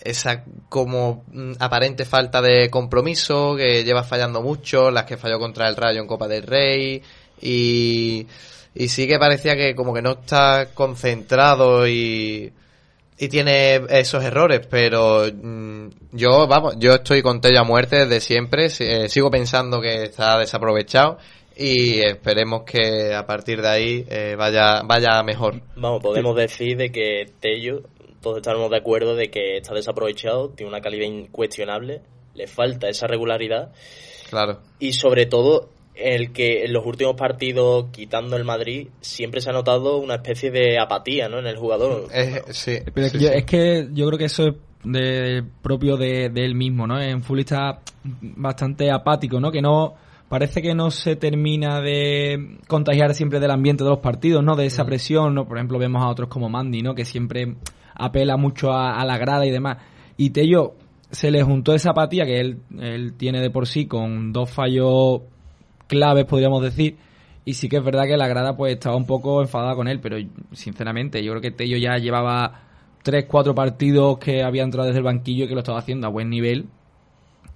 esa como mm, aparente falta de compromiso que lleva fallando mucho, las que falló contra el Rayo en Copa del Rey y, y sí que parecía que como que no está concentrado y, y tiene esos errores, pero mm, yo, vamos, yo estoy con Tello a muerte desde siempre, si- eh, sigo pensando que está desaprovechado y esperemos que a partir de ahí eh, vaya, vaya mejor. Vamos, podemos decir de que Tello, todos estamos de acuerdo de que está desaprovechado, tiene una calidad incuestionable, le falta esa regularidad Claro. y sobre todo el que en los últimos partidos, quitando el Madrid, siempre se ha notado una especie de apatía ¿no? en el jugador. sí, Pero es, que yo, es que yo creo que eso es de, propio de, de él mismo, ¿no? En Fully está bastante apático, ¿no? Que no parece que no se termina de contagiar siempre del ambiente de los partidos, ¿no? De esa presión, ¿no? Por ejemplo, vemos a otros como Mandy, ¿no? Que siempre apela mucho a, a la grada y demás. Y Tello se le juntó esa apatía que él, él tiene de por sí con dos fallos claves, podríamos decir, Y sí que es verdad que la grada pues estaba un poco enfadada con él, pero sinceramente yo creo que Tello ya llevaba tres, cuatro partidos que había entrado desde el banquillo y que lo estaba haciendo a buen nivel.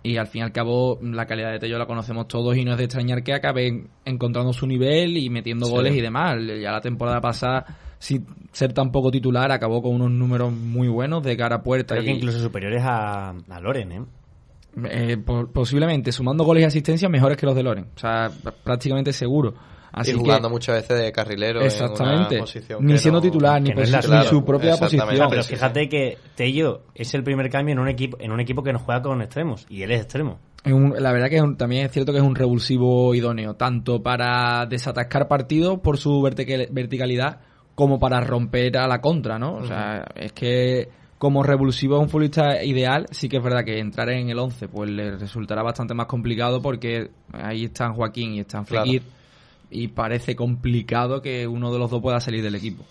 Y al fin y al cabo la calidad de Tello la conocemos todos y no es de extrañar que acabe encontrando su nivel y metiendo Sí. goles y demás. Ya la temporada pasada, sin ser tan poco titular, acabó con unos números muy buenos de cara a puerta. Creo que incluso superiores a, a Loren, ¿eh? Eh, po- posiblemente sumando goles y asistencias mejores que los de Loren. O sea, pr- prácticamente seguro. Así y que- jugando muchas veces de carrilero Exactamente. en una posición Ni que siendo no- titular, ni no su propia posición. Pero fíjate que Tello es el primer cambio en un equipo en un equipo que no juega con extremos y él es extremo. Es un- la verdad que es un- también es cierto que es un revulsivo idóneo, tanto para desatascar partidos por su vertica- verticalidad como para romper a la contra, ¿no? O sea, es que como revulsivo es un futbolista ideal, sí que es verdad que entrar en el 11 pues le resultará bastante más complicado porque ahí están Joaquín y están Claro. Fekir y parece complicado que uno de los dos pueda salir del equipo.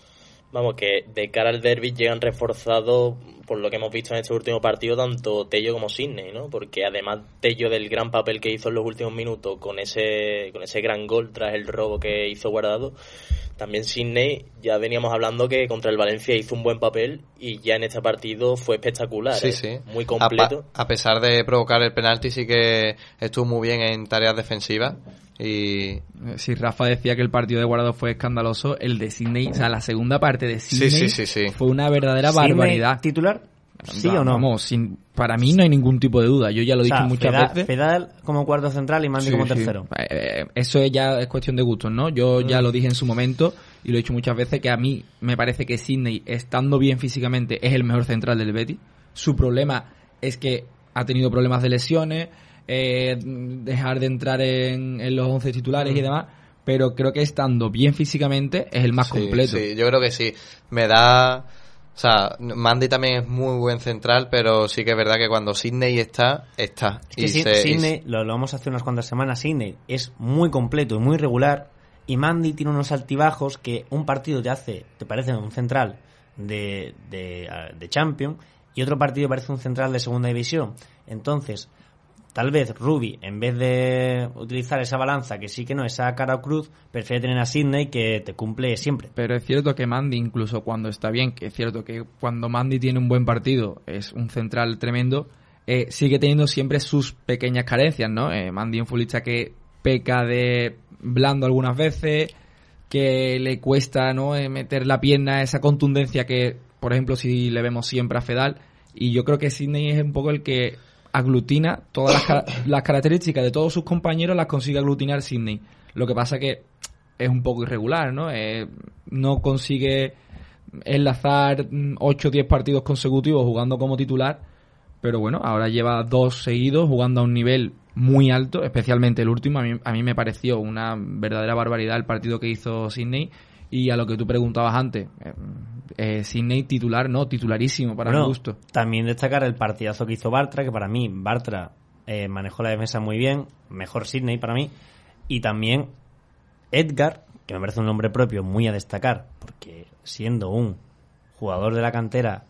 Vamos, que de cara al derby llegan reforzados, por lo que hemos visto en este último partido, tanto Tello como Sidney, ¿no? Porque además Tello del gran papel que hizo en los últimos minutos con ese, con ese gran gol tras el robo que hizo Guardado, también Sidney, ya veníamos hablando que contra el Valencia hizo un buen papel y ya en este partido fue espectacular, Sí, ¿eh? sí. muy completo. a pesar de provocar el penalti, sí que estuvo muy bien en tareas defensivas. Y Si Rafa decía que el partido de Guardado fue escandaloso, el de Sydney, o sea, la segunda parte de Sydney sí, sí, sí. fue una verdadera ¿Sidney barbaridad. titular? ¿Sí o no? Vamos, sin, para mí no hay ningún tipo de duda. Yo ya lo he O sea, dicho muchas Fedal- veces. Fedal como cuarto central y Mandy Sí, como sí. tercero. Eh, eso es ya es cuestión de gustos, ¿no? Yo ya lo dije en su momento y lo he dicho muchas veces que a mí me parece que Sidney, estando bien físicamente, es el mejor central del Betis. Su problema es que ha tenido problemas de lesiones, eh, dejar de entrar en, en los 11 titulares y demás, pero creo que estando bien físicamente es el más Sí, completo. Sí, yo creo que sí. Me da. O sea, Mandy también es muy buen central, pero sí que es verdad que cuando Sidney está, está. Es que Y Sid- se- y Sidney, lo, lo vamos a hacer unas cuantas semanas, Sidney es muy completo y muy regular y Mandy tiene unos altibajos que un partido te hace, te parece un central de, de, ah, de Champions y otro partido parece un central de segunda división. Entonces, tal vez Ruby, en vez de utilizar esa balanza que sí que no, esa cara o cruz, prefiere tener a Sidney que te cumple siempre. Pero es cierto que Mandy, incluso cuando está bien, que es cierto que cuando Mandy tiene un buen partido, es un central tremendo, eh, sigue teniendo siempre sus pequeñas carencias, ¿no? Eh, Mandy un futbolista que peca de blando algunas veces, que le cuesta, ¿no? Eh, meter la pierna, esa contundencia que, por ejemplo, si le vemos siempre a Fedal, y yo creo que Sidney es un poco el que aglutina todas las, ca- (coughs) las características de todos sus compañeros, las consigue aglutinar Sidney. Lo que pasa que es un poco irregular, ¿no? Eh, no consigue enlazar 8 o 10 partidos consecutivos jugando como titular, pero bueno, ahora lleva dos seguidos jugando a un nivel muy alto, especialmente el último. A mí, a mí me pareció una verdadera barbaridad el partido que hizo Sidney. Y a lo que tú preguntabas antes, eh, eh, Sidney titular, no, titularísimo para Bueno, mi gusto. También destacar el partidazo que hizo Bartra, que para mí Bartra eh, manejó la defensa muy bien, mejor Sidney para mí, y también Edgar, que me parece un nombre propio muy a destacar, porque siendo un jugador de la cantera,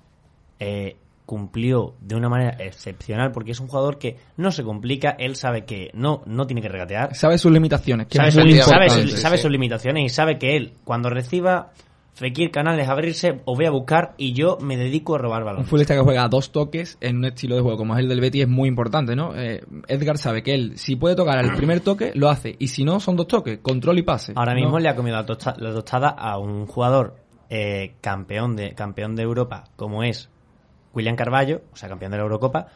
eh, cumplió de una manera excepcional, porque es un jugador que no se complica, él sabe que no, no tiene que regatear, Sabe sus limitaciones, que sabe, sus, sabe limitaciones y sabe que él, cuando reciba Fekir Canales abrirse, os voy a buscar y yo me dedico a robar Un balones. futbolista que juega a dos toques en un estilo de juego como es el del Betis es muy importante, ¿no? Eh, Edgar sabe que él, si puede tocar al primer toque, lo hace. Y si no, son dos toques, control y pase. Ahora ¿no? mismo le ha comido la, tosta- la tostada a un jugador eh, campeón de campeón de Europa como es William Carballo, o sea, campeón de la Eurocopa,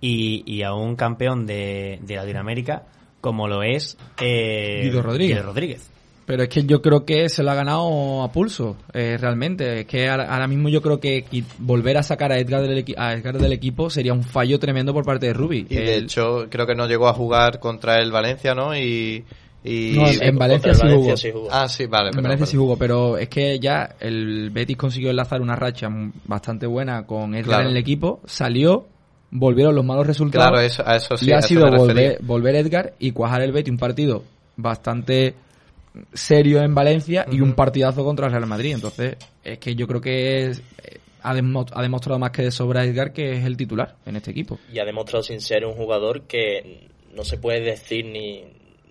y, y a un campeón de, de Latinoamérica como lo es eh, Guido Rodríguez. Guido Rodríguez. Pero es que yo creo que se lo ha ganado a pulso, eh, realmente. Es que ahora, mismo yo creo que volver a sacar a Edgar, del equi- a Edgar del equipo sería un fallo tremendo por parte de Rubi. Y de El- hecho, creo que no llegó a jugar contra el Valencia, ¿no? Y. y- No, en- en Valencia sí jugó. Ah, sí, vale. en perdón, Valencia sí perdón. jugó, pero es que ya el Betis consiguió enlazar una racha bastante buena con Edgar Claro. en el equipo, salió, volvieron los malos resultados. Claro, eso- a eso sí, y ha sido volver, Edgar y cuajar el Betis un partido bastante serio en Valencia y un partidazo contra el Real Madrid. Entonces, es que yo creo que es- ha demostrado más que de sobra Edgar que es el titular en este equipo. y ha demostrado sin ser un jugador que no se puede decir ni,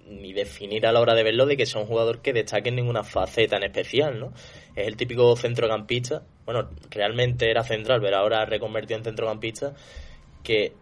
ni definir a la hora de verlo de que sea un jugador que destaque en ninguna faceta en especial, ¿no? Es el típico centrocampista, bueno, realmente era central, pero ahora reconvertido en centrocampista, que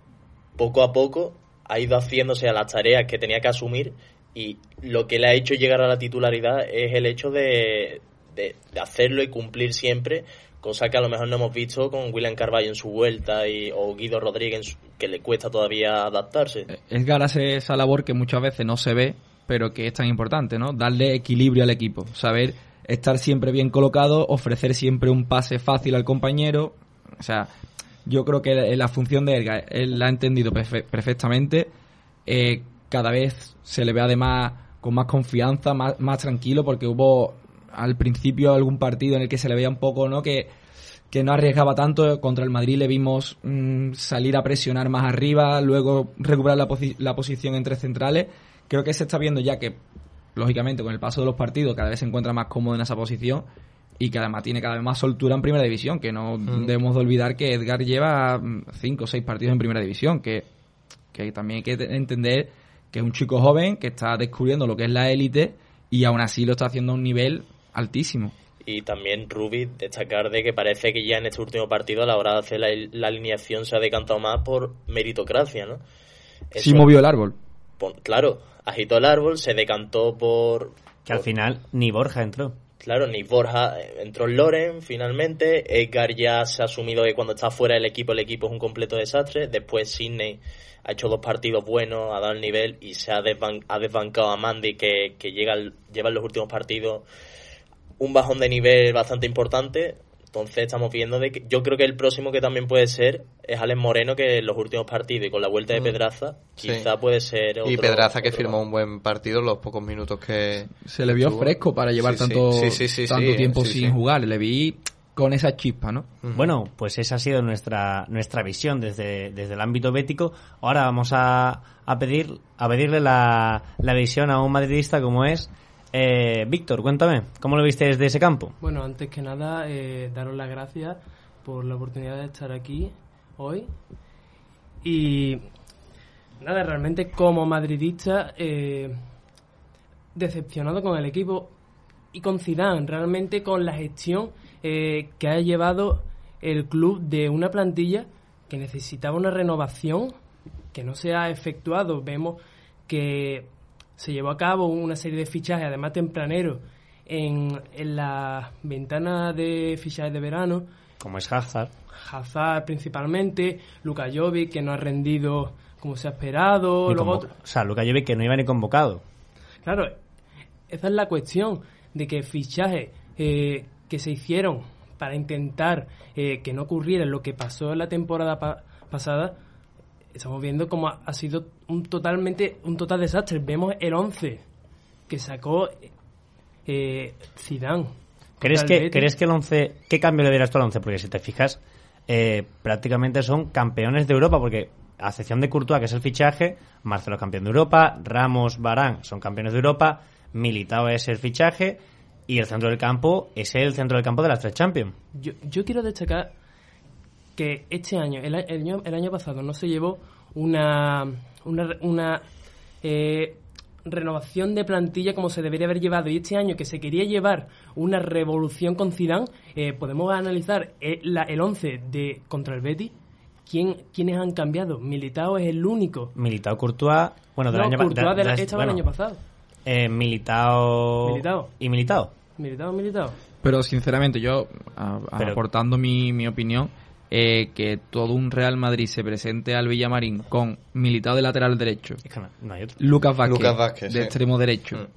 poco a poco ha ido haciéndose a las tareas que tenía que asumir y lo que le ha hecho llegar a la titularidad es el hecho de, de hacerlo y cumplir siempre cosa que a lo mejor no hemos visto con William Carvalho en su vuelta y, o Guido Rodríguez que le cuesta todavía adaptarse. Edgar hace esa labor que muchas veces no se ve, pero que es tan importante, ¿no? Darle equilibrio al equipo, saber estar siempre bien colocado, ofrecer siempre un pase fácil al compañero, o sea, yo creo que la función de Edgar él la ha entendido perfectamente, eh, cada vez se le ve además con más confianza, más, más tranquilo, porque hubo al principio algún partido en el que se le veía un poco, ¿no? Que, que no arriesgaba tanto. Contra el Madrid le vimos mm, salir a presionar más arriba, luego recuperar la, la posición entre centrales. Creo que se está viendo ya que, lógicamente, con el paso de los partidos cada vez se encuentra más cómodo en esa posición y que además tiene cada vez más soltura en primera división, que no mm. debemos de olvidar que Edgar lleva mm, cinco o seis partidos en primera división, que, que también hay que entender que es un chico joven que está descubriendo lo que es la élite y aún así lo está haciendo a un nivel altísimo. Y también Rubi destacar de que parece que ya en este último partido a la hora de hacer la, alineación se ha decantado más por meritocracia, ¿no? sí movió el árbol. claro, agitó el árbol, se decantó por... Que al final ni Borja entró. Claro, ni Borja entró Loren finalmente. Edgar ya se ha asumido que cuando está fuera del equipo, el equipo es un completo desastre. Después Sidney ha hecho dos partidos buenos, ha dado el nivel y se ha, ha desbancado a Mandy que, que llega lleva en los últimos partidos un bajón de nivel bastante importante. Entonces estamos viendo de que yo creo que el próximo que también puede ser es Alex Moreno que en los últimos partidos y con la vuelta de mm. Pedraza quizá puede ser y Pedraza que firmó un buen partido los pocos minutos que se le vio fresco para llevar tanto, tanto tiempo sin jugar le vi con esa chispa, ¿no? Bueno, pues esa ha sido nuestra nuestra visión desde, desde el ámbito bético. Ahora vamos a, a pedir a pedirle la, la visión a un madridista como es eh, Víctor, cuéntame, ¿cómo lo viste desde ese campo? Bueno, antes que nada, eh, daros las gracias por la oportunidad de estar aquí hoy. Y nada, realmente como madridista, eh, decepcionado con el equipo y con Zidane, realmente con la gestión eh, que ha llevado el club de una plantilla que necesitaba una renovación que no se ha efectuado. Vemos que se llevó a cabo una serie de fichajes, además tempraneros, en, en la ventana de fichajes de verano. Como es Hazard. Hazard principalmente, Luka Jovic, que no ha rendido como se ha esperado. Luego... O sea, Luka Jovic que no iba ni convocado. Claro, esa es la cuestión, de que fichajes eh, que se hicieron para intentar eh, que no ocurriera lo que pasó en la temporada pasada, estamos viendo cómo ha, sido un totalmente un total desastre. Vemos el 11 que sacó eh, Zidane. ¿Crees que, ¿Crees que el 11, qué cambio le darías tú al 11? Porque si te fijas, eh, prácticamente son campeones de Europa, porque a excepción de Courtois, que es el fichaje, Marcelo es campeón de Europa, Ramos, Barán son campeones de Europa, Militao es el fichaje y el centro del campo es el centro del campo de las tres Champions. Yo, yo quiero destacar que este año, el, año, el año pasado, no se llevó una, una, eh, renovación de plantilla como se debería haber llevado y este año que se quería llevar una revolución con Zidane, eh, podemos analizar el, el 11 de contra el Betis ¿Quién, ¿Quiénes han cambiado? Militao es el único. Militao, Courtois... Bueno, del año, Courtois estaba el año pasado. Eh, Militao... Militao. ¿Y Militao? Militao, Militao. Pero sinceramente yo, aportando mi, mi opinión, eh, que todo un Real Madrid se presente al Villamarín con Militado de lateral derecho, Lucas Vázquez, de extremo derecho. Mm.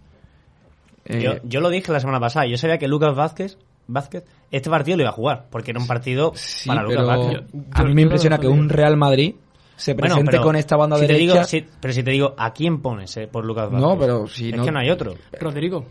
Eh, yo, lo dije la semana pasada, yo sabía que Lucas Vázquez, Vázquez este partido lo iba a jugar, porque era un partido para Lucas Vázquez. a mí me impresiona que un Real Madrid se presente con esta banda derecha. pero si te digo, ¿a quién pones eh, por Lucas Vázquez? No, pero si es que no hay otro. Rodrigo.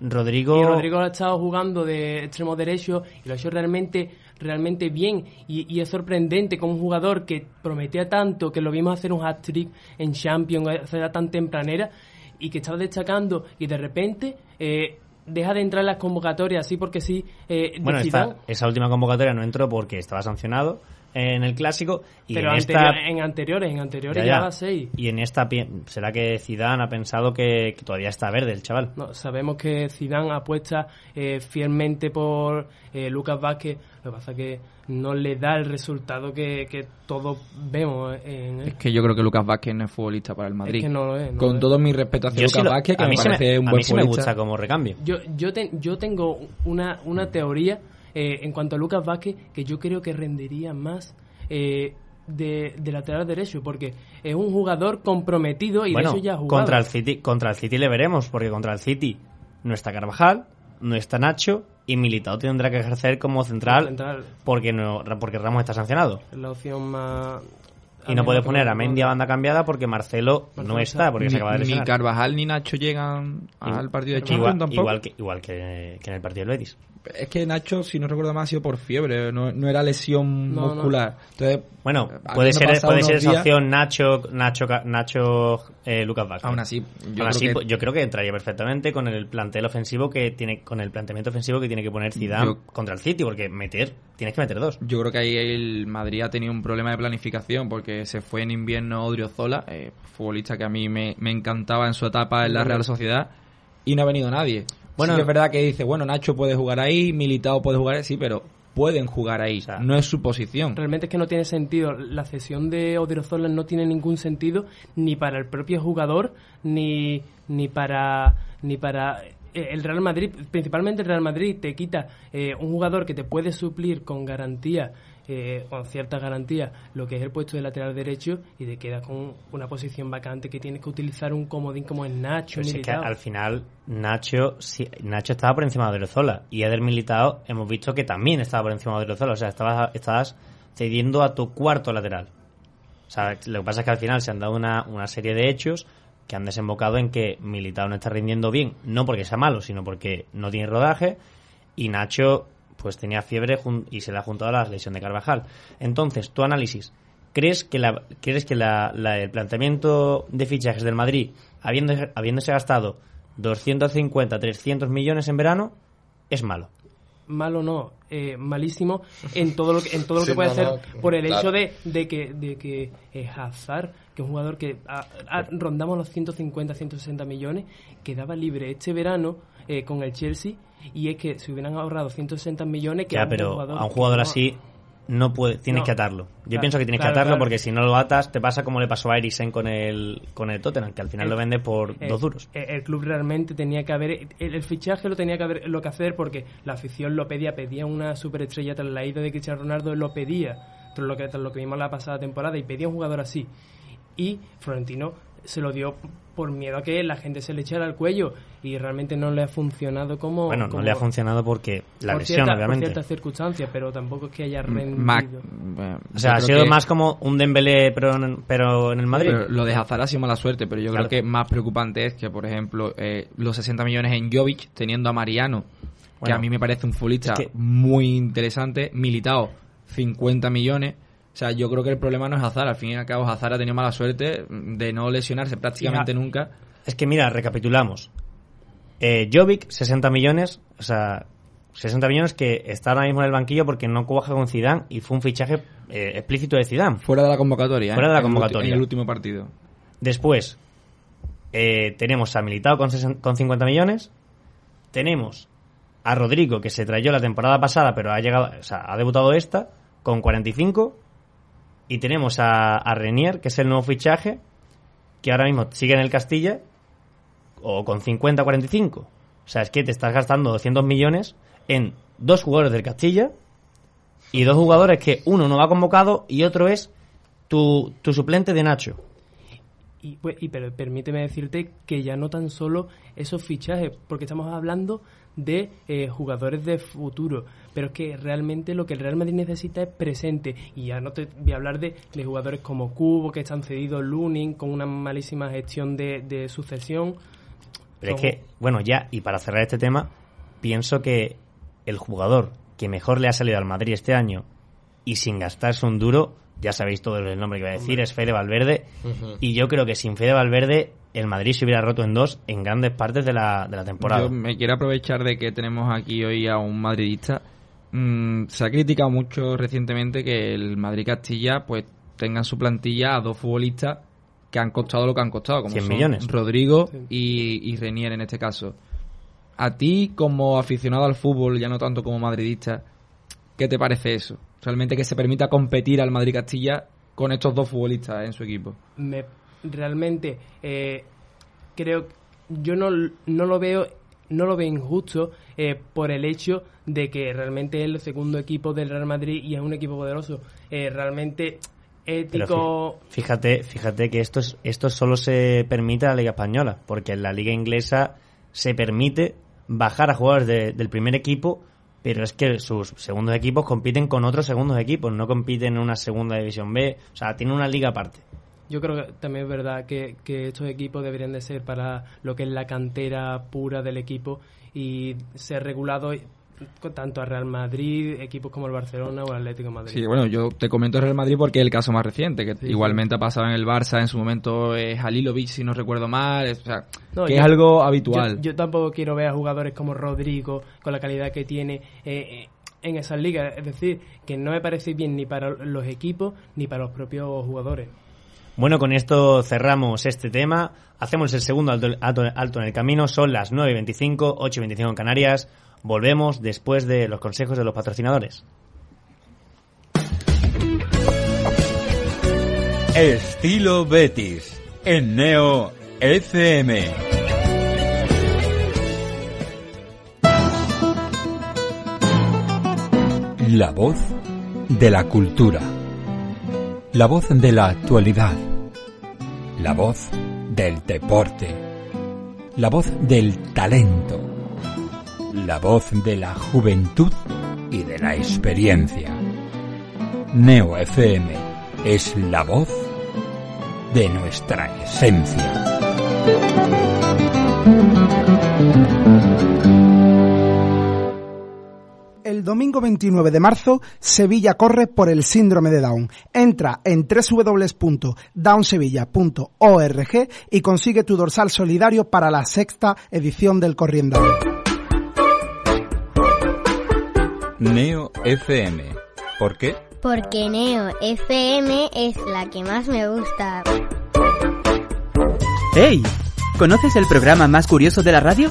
Rodrigo. Y Rodrigo ha estado jugando de extremo derecho y lo ha hecho realmente, realmente bien. Y, es sorprendente como un jugador que prometía tanto, que lo vimos hacer un hat-trick en Champions a tan tempranera y que estaba destacando y de repente eh, deja de entrar en las convocatorias así porque sí. Eh, bueno, esa última convocatoria no entró porque estaba sancionado en el clásico y Pero en anterior- esta en anteriores, en anteriores Ya, ya. llevaba seis. y en esta será que Zidane ha pensado que, que todavía está verde el chaval. No, sabemos que Zidane apuesta eh, fielmente por eh, Lucas Vázquez. Lo que pasa es que no le da el resultado que, que todos vemos en él. Es que yo creo que Lucas Vázquez no es futbolista para el Madrid. que no lo es, no Con lo es. todo mi respeto hacia Yo sí Lucas lo- Vázquez, que a me mí me- parece un a buen mí sí me futbolista. gusta como recambio. Yo, yo, ten- yo tengo una, una teoría eh, en cuanto a Lucas Vázquez que yo creo que rendería más eh, de, de lateral derecho porque es un jugador comprometido y bueno, de eso ya ha jugado. contra el City, contra el City le veremos, porque contra el City no está Carvajal, no está Nacho y Militao tendrá que ejercer como central, Central. porque no porque Ramos está sancionado. Es la opción más... Y no puede menos poner a Mendy a banda cambiada porque Marcelo no está, porque se acaba de ni, ni lesionar. Carvajal ni Nacho llegan al partido de Champions igual, tampoco. igual que igual que, que en el partido del Betis. Es que Nacho, si no recuerdo mal, ha sido por fiebre, no, no era lesión No, no. muscular. Entonces, Bueno, puede ser, puede ser esa días- opción Nacho, Nacho, Nacho eh, Lucas Vázquez. Aún así, yo Aún creo así, que- pues, yo creo que entraría perfectamente con el plantel ofensivo que tiene, con el planteamiento ofensivo que tiene que poner Zidane Yo- contra el City, porque meter, tienes que meter dos. Yo creo que ahí el Madrid ha tenido un problema de planificación porque se fue en invierno Odriozola, eh, futbolista que a mí me, me encantaba en su etapa en la Real Sociedad, y no ha venido nadie. Bueno- es verdad que dice, bueno, Nacho puede jugar ahí, Militao puede jugar ahí, sí, pero pueden jugar ahí, no es su posición. Realmente es que no tiene sentido. La cesión de Odriozola no tiene ningún sentido ni para el propio jugador ni, ni para ni para eh, el Real Madrid. Principalmente el Real Madrid te quita eh, un jugador que te puede suplir con garantía, eh, con cierta garantía, lo que es el puesto de lateral derecho y te quedas con una posición vacante que tienes que utilizar un comodín como el Nacho. Pero si es que al final Nacho sí, Nacho estaba por encima de Odriozola y Eder Militao hemos visto que también estaba por encima de Odriozola, o sea, estabas, estabas cediendo a tu cuarto lateral. O sea, lo que pasa es que al final se han dado una, una serie de hechos que han desembocado en que Militao no está rindiendo bien, no porque sea malo, sino porque no tiene rodaje y Nacho pues tenía fiebre y se le ha juntado la lesión de Carvajal. Entonces, tu análisis, ¿crees que, la, ¿crees que la- el planteamiento de fichajes del Madrid, habiendo, habiéndose gastado 250, 300 millones en verano, es malo? Malo no, eh, malísimo en todo lo que, en todo lo (laughs) Sí, que puede no, hacer no, por el claro. hecho de, de que de que eh, Hazard, que es un jugador que a- a- rondamos los 150, 160 millones, quedaba libre este verano eh, con el Chelsea y es que si hubieran ahorrado 160 millones que Ya, pero a un jugador así no puede, tienes No. que atarlo. Yo Claro, pienso que tienes claro, que atarlo claro. porque si no lo atas te pasa como le pasó a Eriksen con el con el Tottenham, que al final El- lo vende por dos duros. El, club realmente tenía que haber. El, el fichaje lo tenía que haber lo que hacer porque la afición lo pedía, pedía una superestrella tras la ida de Cristiano Ronaldo, lo pedía, tras lo que, tras lo que vimos la pasada temporada, y pedía un jugador así. Y Florentino se lo dio por miedo a que la gente se le echara al cuello y realmente no le ha funcionado como. Bueno, no le ha funcionado porque la por lesión, cierta- obviamente. Por ciertas circunstancias, pero tampoco es que haya Ma- rendido. eh, O sea, ha sido que- más como un Dembélé pero en, pero en el Madrid. Pero lo de Hazard ha sido mala suerte, pero yo Claro. creo que más preocupante es que, por ejemplo, eh, los 60 millones en Jovic, teniendo a Mariano, que a mí me parece un futbolista es que- muy interesante, Militao, 50 millones. O sea, yo creo que el problema no es Hazard. Al fin y al cabo, Hazard ha tenido mala suerte de no lesionarse prácticamente nunca. Es que mira, recapitulamos. Eh, Jovic, 60 millones, o sea, 60 millones que está ahora mismo en el banquillo porque no cuaja con Zidane y fue un fichaje eh, explícito de Zidane. Fuera de la convocatoria. ¿eh? Fuera de la convocatoria. En el último partido. Después, eh, tenemos a Militao con, 60 con 50 millones. Tenemos a Rodrigo, que se trayó la temporada pasada, pero ha llegado, o sea, ha debutado esta, con 45. Y tenemos a, a Renier, que es el nuevo fichaje, que ahora mismo sigue en el Castilla, o con 50-45. O sea, es que te estás gastando 200 millones en dos jugadores del Castilla y dos jugadores que uno no va convocado y otro es tu, tu suplente de Nacho. Y, pues, y pero permíteme decirte que ya no tan solo esos fichajes, porque estamos hablando de eh, jugadores de futuro, pero es que realmente lo que el Real Madrid necesita es presente. Y ya no te voy a hablar de, de jugadores como Cubo, que están cedidos, Lunin, con una malísima gestión de, de sucesión. Pero es que, bueno, ya, y para cerrar este tema, pienso que el jugador que mejor le ha salido al Madrid este año y sin gastarse un duro, ya sabéis todo el nombre que voy a decir, Hombre. es Fede Valverde. Y yo creo que sin Fede Valverde, el Madrid se hubiera roto en dos en grandes partes de la, de la temporada. Yo me quiero aprovechar de que tenemos aquí hoy a un madridista. mm, se ha criticado mucho recientemente que el Madrid-Castilla pues tenga en su plantilla a dos futbolistas que han costado lo que han costado, como 100 son millones. Rodrigo y, y Renier en este caso. A ti, como aficionado al fútbol, ya no tanto como madridista, ¿qué te parece eso? Realmente que se permita competir al Madrid-Castilla con estos dos futbolistas en su equipo. me realmente eh, creo yo no, no lo veo no lo veo injusto eh, por el hecho de que realmente es el segundo equipo del Real Madrid y es un equipo poderoso Eh, realmente ético fí- fíjate, fíjate que esto, es, esto solo se permite a la Liga Española, porque en la Liga Inglesa se permite bajar a jugadores de- del primer equipo, pero es que sus segundos equipos compiten con otros segundos equipos, no compiten en una segunda división B, o sea, tiene una liga aparte. yo creo que también es verdad que, estos equipos deberían de ser para lo que es la cantera pura del equipo y ser regulados tanto a Real Madrid equipos como el Barcelona o el Atlético de Madrid Sí, bueno, yo te comento el Real Madrid porque es el caso más reciente, que Sí, igualmente ha pasado en el Barça, en su momento es Halilovic, si no recuerdo mal, es- o sea, No, que yo- es algo habitual. Yo, yo tampoco quiero ver a jugadores como Rodrigo con la calidad que tiene eh, eh, en esas ligas. Es decir, que no me parece bien ni para los equipos ni para los propios jugadores. Bueno, con esto cerramos este tema. Hacemos el segundo alto, alto- alto en el camino. Son las 9 y 25, 8 y 25 en Canarias. Volvemos después de los consejos de los patrocinadores. Estilo Betis en Neo FM. La voz de la cultura. La voz de la actualidad. La voz del deporte. La voz del talento. La voz de la juventud y de la experiencia. Neo FM es la voz de nuestra esencia. El domingo 29 de marzo, Sevilla corre por el síndrome de Down. Entra en www.downsevilla.org y consigue tu dorsal solidario para la sexta edición del Corriendo. Neo FM. ¿Por qué? Porque Neo FM es la que más me gusta. ¡Hey! ¿Conoces el programa más curioso de la radio?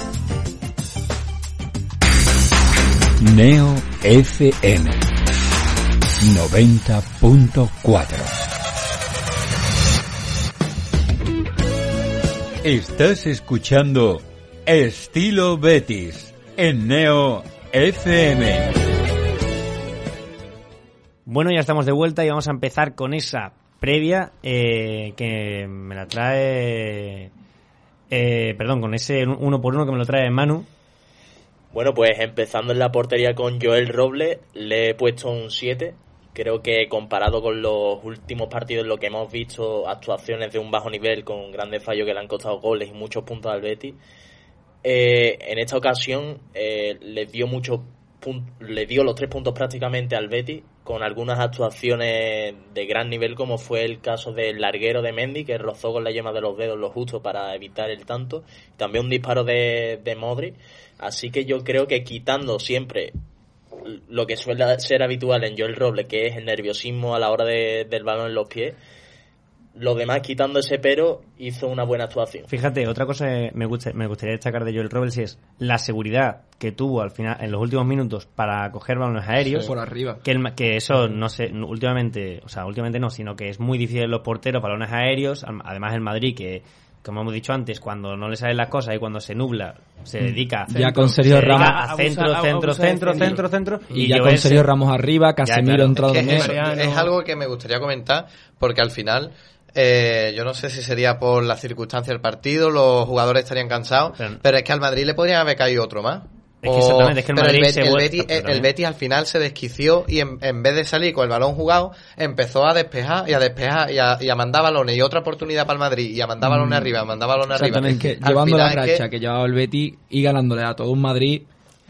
Neo FM 90.4 Estás escuchando Estilo Betis en Neo FM. Bueno, ya estamos de vuelta y vamos a empezar con esa previa eh, que me la trae... eh, perdón, con ese uno por uno que me lo trae Manu. Bueno, pues empezando en la portería con Joel Robles, le he puesto un 7. Creo que comparado con los últimos partidos en los que hemos visto actuaciones de un bajo nivel con grandes fallos que le han costado goles y muchos puntos al Betis, eh, en esta ocasión eh, le dio muchos le dio los tres puntos prácticamente al Betis con algunas actuaciones de gran nivel como fue el caso del larguero de Mendy que rozó con la yema de los dedos lo justo para evitar el tanto también un disparo de, de Modric así que yo creo que quitando siempre lo que suele ser habitual en Joel Robles que es el nerviosismo a la hora de- del balón en los pies lo demás quitando ese pero hizo una buena actuación Fíjate, otra cosa que me, gusta, me gustaría destacar de Joel Robles es la seguridad que tuvo al final en los últimos minutos para coger balones aéreos. Sí, por arriba. Que, el- que eso no sé, últimamente, o sea, últimamente no, sino que es muy difícil en los porteros balones aéreos. Además, el Madrid, que como hemos dicho antes, cuando no le salen las cosas y cuando se nubla, se Mm. dedica Ya con Sergio Ramos. a centro, Abusa- centro, centro, centro. centro, centro, Y, ya con se- Sergio Ramos arriba, Casemiro claro. entrado Es, que también. eso es algo que me gustaría comentar porque al final eh, yo no sé si sería por las circunstancias del partido, los jugadores estarían cansados, Pero- pero es que al Madrid le podrían haber caído otro más. Es que exactamente, es que el pero Madrid Betis, se el, Betis, pero el Betis al final se desquició y en, en vez de salir con el balón jugado, empezó a despejar y a despejar y a, y a mandar balones y otra oportunidad para el Madrid y a mandar balones Mm. arriba, a mandar balones arriba. Exactamente, que llevando la es que- racha que... llevaba el Betis y ganándole a todo un Madrid,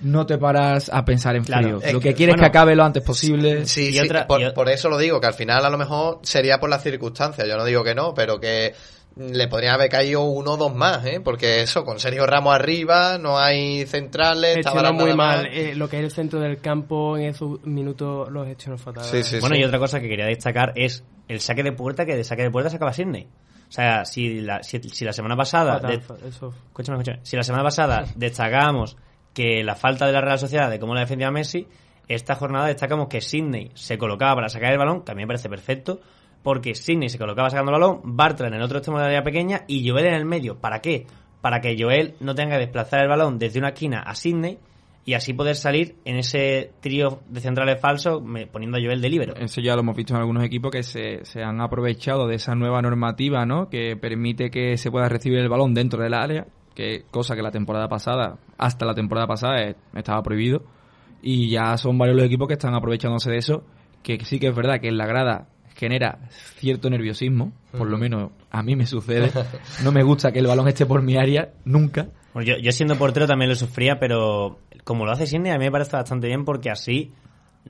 no te paras a pensar en Claro, frío. es Lo que quieres es bueno, que acabe lo antes posible. Sí, sí, por, por eso lo digo, que al final a lo mejor sería por las circunstancias. Yo no digo que no, pero que le podrían haber caído uno o dos más, ¿eh? Porque eso, con Sergio Ramos arriba, no hay centrales, estaba Gestionó muy mal eh, lo que es el centro del campo en esos minutos los gestionó fatal. bueno, y otra cosa que quería destacar es el saque de puerta, que de saque de puerta sacaba Sidney. O sea, si la, si, si la semana pasada... Fatal, de- fa- eso- escúchame, escúchame. Si la semana pasada (laughs) destacábamos que la falta de la Real Sociedad, de cómo la defendía Messi, esta jornada destacamos que Sidney se colocaba para sacar el balón, que a mí me parece perfecto, porque Sidney se colocaba sacando el balón, Bartra en el otro extremo de la área pequeña y Joel en el medio. ¿Para qué? Para que Joel no tenga que desplazar el balón desde una esquina a Sidney y así poder salir en ese trío de centrales falsos poniendo a Joel de libero. Eso ya lo hemos visto en algunos equipos que se, se han aprovechado de esa nueva normativa, ¿no? Que permite que se pueda recibir el balón dentro del área, que cosa que la temporada pasada, hasta la temporada pasada, eh, estaba prohibido. Y ya son varios los equipos que están aprovechándose de eso, que sí que es verdad que en la grada genera cierto nerviosismo, por lo Ujú. menos a mí me sucede. (laughs) No me gusta que el balón esté por mi área, nunca. Bueno, yo, yo siendo portero también lo sufría, pero como lo hace Sidney, a mí me parece bastante bien porque así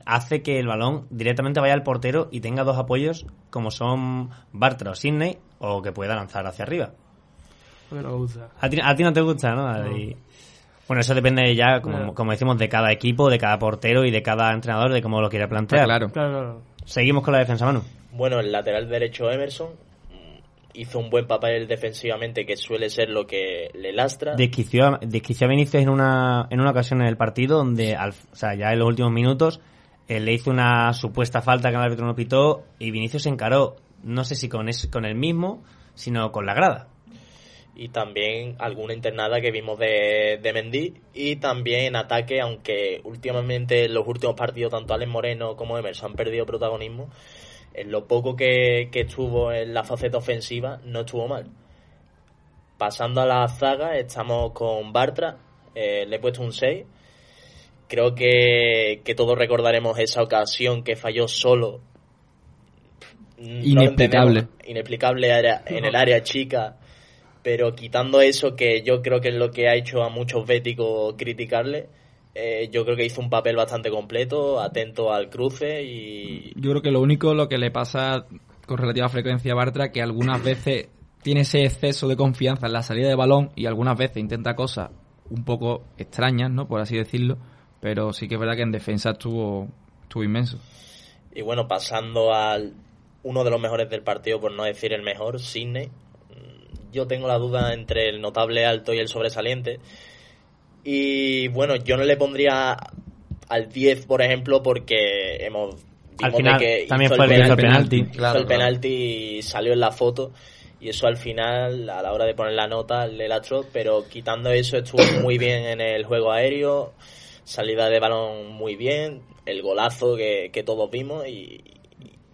hace que el balón directamente vaya al portero y tenga dos apoyos como son Bartra o Sidney o que pueda lanzar hacia arriba. Porque no me gusta. A ti, a ti no te gusta, ¿no? Y- bueno, eso depende ya, como, Claro. como decimos, de cada equipo, de cada portero y de cada entrenador, de cómo lo quiera plantear. Claro. Claro, claro. Seguimos con la defensa, Manu. Bueno, el lateral derecho Emerson mm, hizo un buen papel defensivamente que suele ser lo que le lastra. Desquició, a- desquició a Vinicius en una, en una ocasión en el partido donde, al- o sea, ya en los últimos minutos, eh, le hizo una supuesta falta que el árbitro no pitó y Vinicius se encaró, no sé si con, ese, con el mismo, sino con la grada. Y también alguna internada que vimos de, de Mendy y también en ataque, aunque últimamente en los últimos partidos tanto Alex Moreno como Emerson han perdido protagonismo, en lo poco que, que estuvo en la faceta ofensiva no estuvo mal. Pasando a la zaga, estamos con Bartra, eh, le he puesto un 6. Creo que, que todos recordaremos esa ocasión que falló solo. No Inexplicable. Inexplicable área- en el área chica. Pero quitando eso, que yo creo que es lo que ha hecho a muchos béticos criticarle, eh, yo creo que hizo un papel bastante completo, atento al cruce y, Yo creo que lo único lo que le pasa con relativa frecuencia a Bartra que algunas (coughs) veces tiene ese exceso de confianza en la salida de balón y algunas veces intenta cosas un poco extrañas, ¿no? Por así decirlo, pero sí que es verdad que en defensa estuvo estuvo inmenso. Y bueno, pasando al uno de los mejores del partido, por no decir el mejor, Sidney. Yo tengo la duda entre el notable alto y el sobresaliente. Y bueno, yo no le pondría al 10, por ejemplo, porque hemos Al final que también hizo fue el penalti, penalti. hizo Claro, el claro. penalti y salió en la foto. Y eso al final, a la hora de poner la nota, le lastró. Pero quitando eso, estuvo (coughs) muy bien en el juego aéreo. Salida de balón muy bien. El golazo que, que todos vimos. Y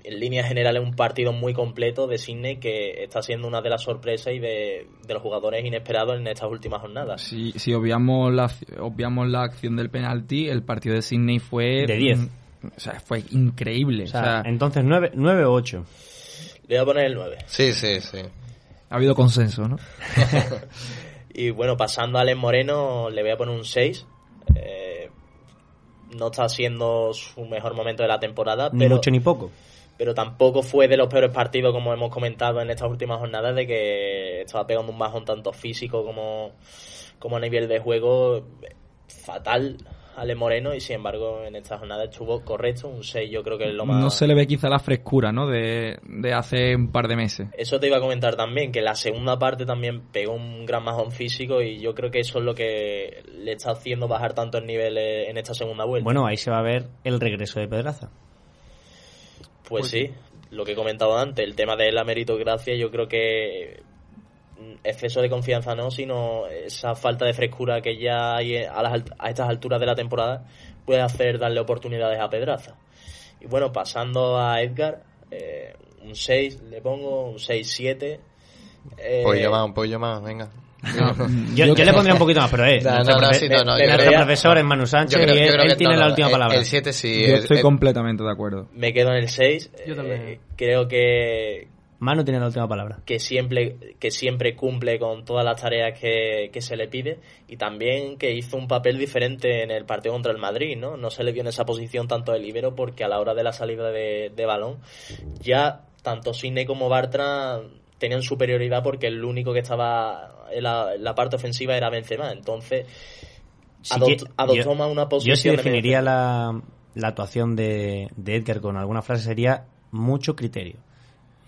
en líneas generales, un partido muy completo de Sidney que está siendo una de las sorpresas y de, de los jugadores inesperados en estas últimas jornadas. Si, si obviamos la obviamos la acción del penalti, el partido de Sydney fue De 10. mm, O sea, fue increíble. O sea, entonces 9, o 8. Le voy a poner el 9. Sí, sí, sí. Ha habido consenso, ¿no? (laughs) (laughs) Y bueno, pasando a Alex Moreno, le voy a poner un 6. Eh, no está siendo su mejor momento de la temporada, Ni pero, mucho ni poco. Pero tampoco fue de los peores partidos, como hemos comentado en estas últimas jornadas, de que estaba pegando un bajón tanto físico como, como a nivel de juego fatal Ale Moreno y sin embargo en esta jornada estuvo correcto, un 6 yo creo que es lo más... No se le ve quizá la frescura, ¿no? De, de hace un par de meses. Eso te iba a comentar también, que la segunda parte también pegó un gran majón físico y yo creo que eso es lo que le está haciendo bajar tanto el nivel eh, en esta segunda vuelta. Bueno, ahí se va a ver el regreso de Pedraza. Pues sí, lo que he comentado antes, el tema de la meritocracia, yo creo que mm, exceso de confianza no, sino esa falta de frescura que ya hay a, las a estas alturas de la temporada puede hacer darle oportunidades a Pedraza. Y bueno, pasando a Edgar, eh, un 6 le pongo, un 6-7. Eh, Un poquillo más, un poquillo más, venga. (laughs) yo, yo le pondría un poquito más, pero eh, No, nuestro, no, no, profe- sí, no, no, yo nuestro creo- profesor es Manu Sánchez creo- y él, tiene no, la no, última palabra. el 7 sí, Yo el- estoy el- completamente de acuerdo. Me quedo en el 6. Yo también. creo que, Manu tiene la última palabra. que siempre que siempre cumple con todas las tareas que, que se le pide y también que hizo un papel diferente en el partido contra el Madrid, ¿no? No se le vio en esa posición tanto el libero porque a la hora de la salida de, de balón ya tanto Sidney como Bartra tenían superioridad porque el único que estaba en la, en la parte ofensiva era Benzema, entonces Sí adoptó yo- más una Yo posición sí de medio definiría la, la actuación de, de Edgar con alguna frase sería mucho criterio.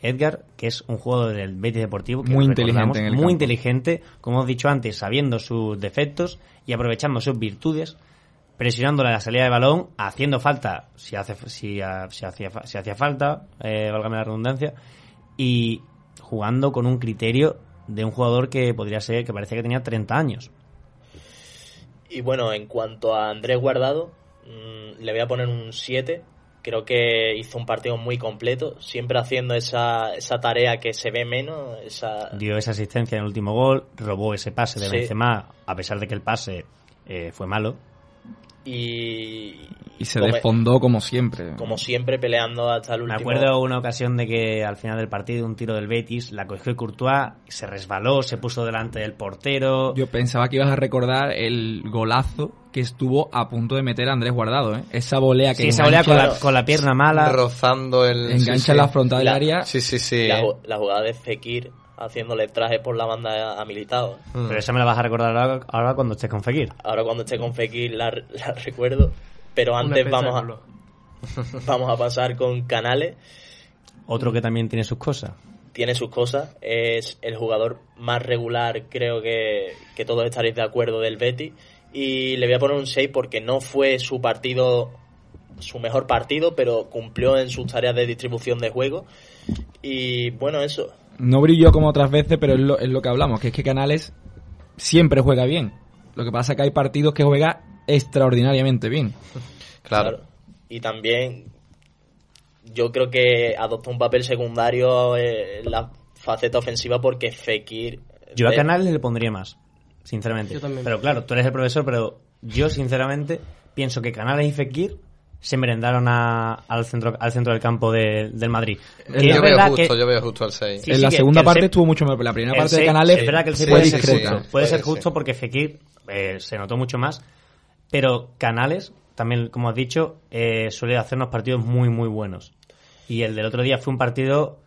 Edgar, que es un jugador del Betis Deportivo, que Muy inteligente en el muy campo. inteligente, como hemos dicho antes, sabiendo sus defectos y aprovechando sus virtudes, presionando la salida de balón, haciendo falta si hace si, ha- si hacía fa- si hacía falta, eh, válgame la redundancia, y jugando con un criterio de un jugador que podría ser que parecía que tenía 30 años. Y bueno, en cuanto a Andrés Guardado, mm, le voy a poner un 7. Creo que hizo un partido muy completo, siempre haciendo esa, esa tarea que se ve menos, esa, dio esa asistencia en el último gol, robó ese pase de Sí. Benzema, a pesar de que el pase eh, fue malo. Y, Y se desfondó como siempre. como siempre peleando hasta el Me último. acuerdo una ocasión de que al final del partido un tiro del Betis la cogió Courtois, se resbaló, se puso delante del portero. Yo pensaba que ibas a recordar el golazo que estuvo a punto de meter a Andrés Guardado, ¿eh? Esa volea que Sí, esa volea con la, con la pierna mala. rozando el Engancha sí, sí. la frontal del área. Sí, sí, sí. la, la jugada de Fekir haciéndole traje por la banda a Militao. Mm. Pero esa me la vas a recordar ahora, ahora cuando estés con Fekir. Ahora cuando esté con Fekir la, la recuerdo. Pero antes vamos a, (laughs) vamos a pasar con Canales. Otro que también tiene sus cosas. tiene sus cosas. Es el jugador más regular, creo que, que todos estaréis de acuerdo, del Betis. Y le voy a poner un 6 porque no fue su partido, su mejor partido, pero cumplió en sus tareas de distribución de juego. Y bueno, eso. No brilló como otras veces, pero es lo, es lo que hablamos, que es que Canales siempre juega bien. Lo que pasa es que hay partidos que juega extraordinariamente bien. (laughs) Claro. Y también yo creo que adoptó un papel secundario en la faceta ofensiva porque Fekir... Yo a de- Canales le pondría más, sinceramente. Yo también. Pero claro, tú eres el profesor, pero yo sinceramente pienso que Canales y Fekir se merendaron a- al, centro, al centro del campo de- del Madrid. Que es Yo veo verdad justo, que- yo veo justo al 6. Sí, en sí, la que- segunda parte se- estuvo mucho mejor, pero la primera parte de Canales Es verdad que el fue seis puede ser discreta. justo, puede ser sí. justo porque Fekir eh, se notó mucho más, pero Canales, también como has dicho, eh, suele hacernos partidos muy, muy buenos. Y el del otro día fue un partido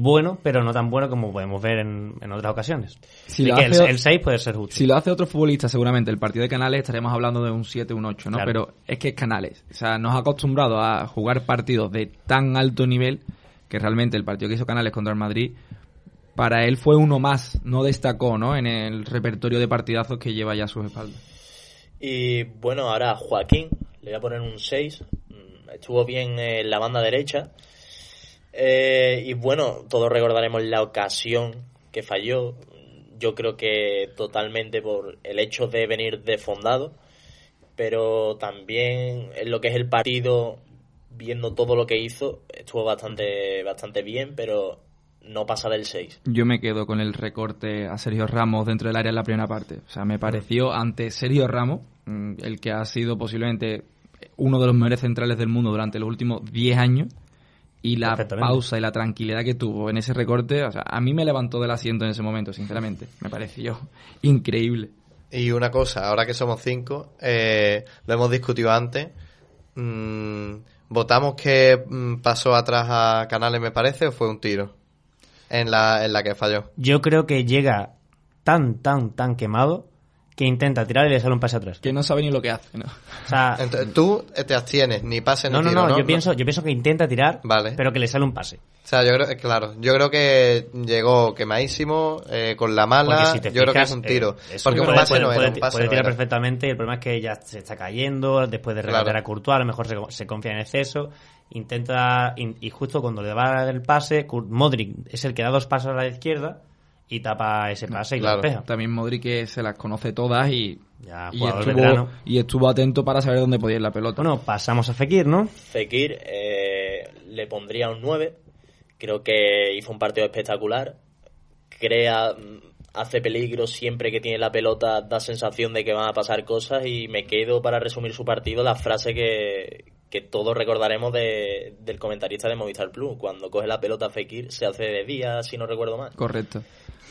bueno, pero no tan bueno como podemos ver en, en otras ocasiones. Si lo que hace- el, el 6 puede ser justo. Si lo hace otro futbolista, seguramente el partido de Canales estaremos hablando de un 7, un 8, ¿no? Claro. Pero es que es Canales. O sea, nos ha acostumbrado a jugar partidos de tan alto nivel que realmente el partido que hizo Canales contra el Madrid, para él fue uno más, no destacó, ¿no? En el repertorio de partidazos que lleva ya a sus espaldas. Y bueno, ahora Joaquín, le voy a poner un 6. Mm, Estuvo bien en la banda derecha. Eh, y bueno, todos recordaremos la ocasión que falló. Yo creo que totalmente por el hecho de venir desfondado. Pero también en lo que es el partido, viendo todo lo que hizo, estuvo bastante, bastante bien, pero no pasa del 6. Yo me quedo con el recorte a Sergio Ramos dentro del área en la primera parte. O sea, me pareció ante Sergio Ramos, mm, el que ha sido posiblemente uno de los mejores centrales del mundo durante los últimos 10 años, y la pausa y la tranquilidad que tuvo en ese recorte, o sea, a mí me levantó del asiento en ese momento, sinceramente. Me pareció (laughs) increíble. Y una cosa, ahora que somos cinco, eh, lo hemos discutido antes. mm, ¿Votamos que mm, pasó atrás a Canales, me parece, o fue un tiro? En la, en la que falló. Yo creo que llega tan, tan, tan quemado que intenta tirar y le sale un pase atrás. Que no sabe ni lo que hace, ¿no? O sea, Entonces, tú te abstienes, ni pase ni no, no, tiro, no, yo pienso, yo pienso que intenta tirar, Vale. pero que le sale un pase. O sea, yo creo, claro, yo creo que llegó quemadísimo, eh, con la mala, si yo creo que es un tiro. eh, es porque un- pase puede- no era, puede- un pase puede tirar perfectamente el problema es que ya se está cayendo después de regatear Claro. a Courtois, a lo mejor se, se confía en exceso, intenta in- y justo cuando le va a dar el pase, Kur- Modric es el que da dos pasos a la izquierda y tapa ese pase y lo despeja. También Modric que se las conoce todas y, Ya, y, estuvo, y estuvo atento para saber dónde podía ir la pelota. Bueno, pasamos a Fekir, ¿no? Fekir eh, le pondría un 9. Creo que hizo un partido espectacular. Crea, mm, hace peligro siempre que tiene la pelota, da sensación de que van a pasar cosas y me quedo para resumir su partido la frase que, que todos recordaremos de, del comentarista de Movistar Plus, cuando coge la pelota Fekir se hace de día, si no recuerdo mal. Correcto.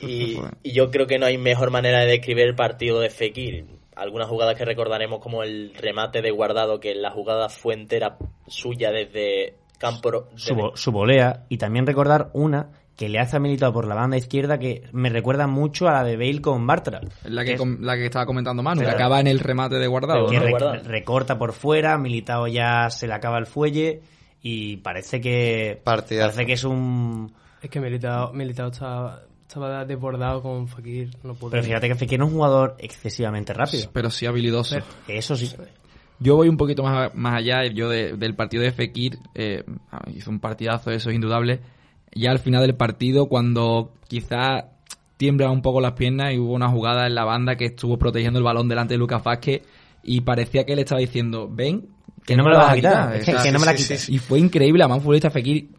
Y, (laughs) y yo creo que no hay mejor manera de describir el partido de Fekir. Algunas jugadas que recordaremos como el remate de guardado, que la jugada fue entera suya desde campo... Su, su volea y también recordar una que le hace a Militao por la banda izquierda que me recuerda mucho a la de Bale con Bartra. La que, es- com- la que estaba comentando Manu, que Claro. acaba en el remate de guardado. que ¿no? re- recorta por fuera, Militao ya se le acaba el fuelle y parece que parece que es un Es que Militao, Militao estaba, estaba desbordado con Fakir. No pudo. pero fíjate que Fekir no es un jugador excesivamente rápido. Pero sí habilidoso. Eso sí. Yo voy un poquito más, más allá. Yo de- del partido de Fekir eh, hizo un partidazo, eso es indudable. Ya al final del partido, cuando quizá tiembla un poco las piernas y hubo una jugada en la banda que estuvo protegiendo el balón delante de Lucas Vázquez y parecía que él estaba diciendo, ven, Que no me lo vas a quitar, es que- que no me la quites. Y fue increíble, además un futbolista Fekir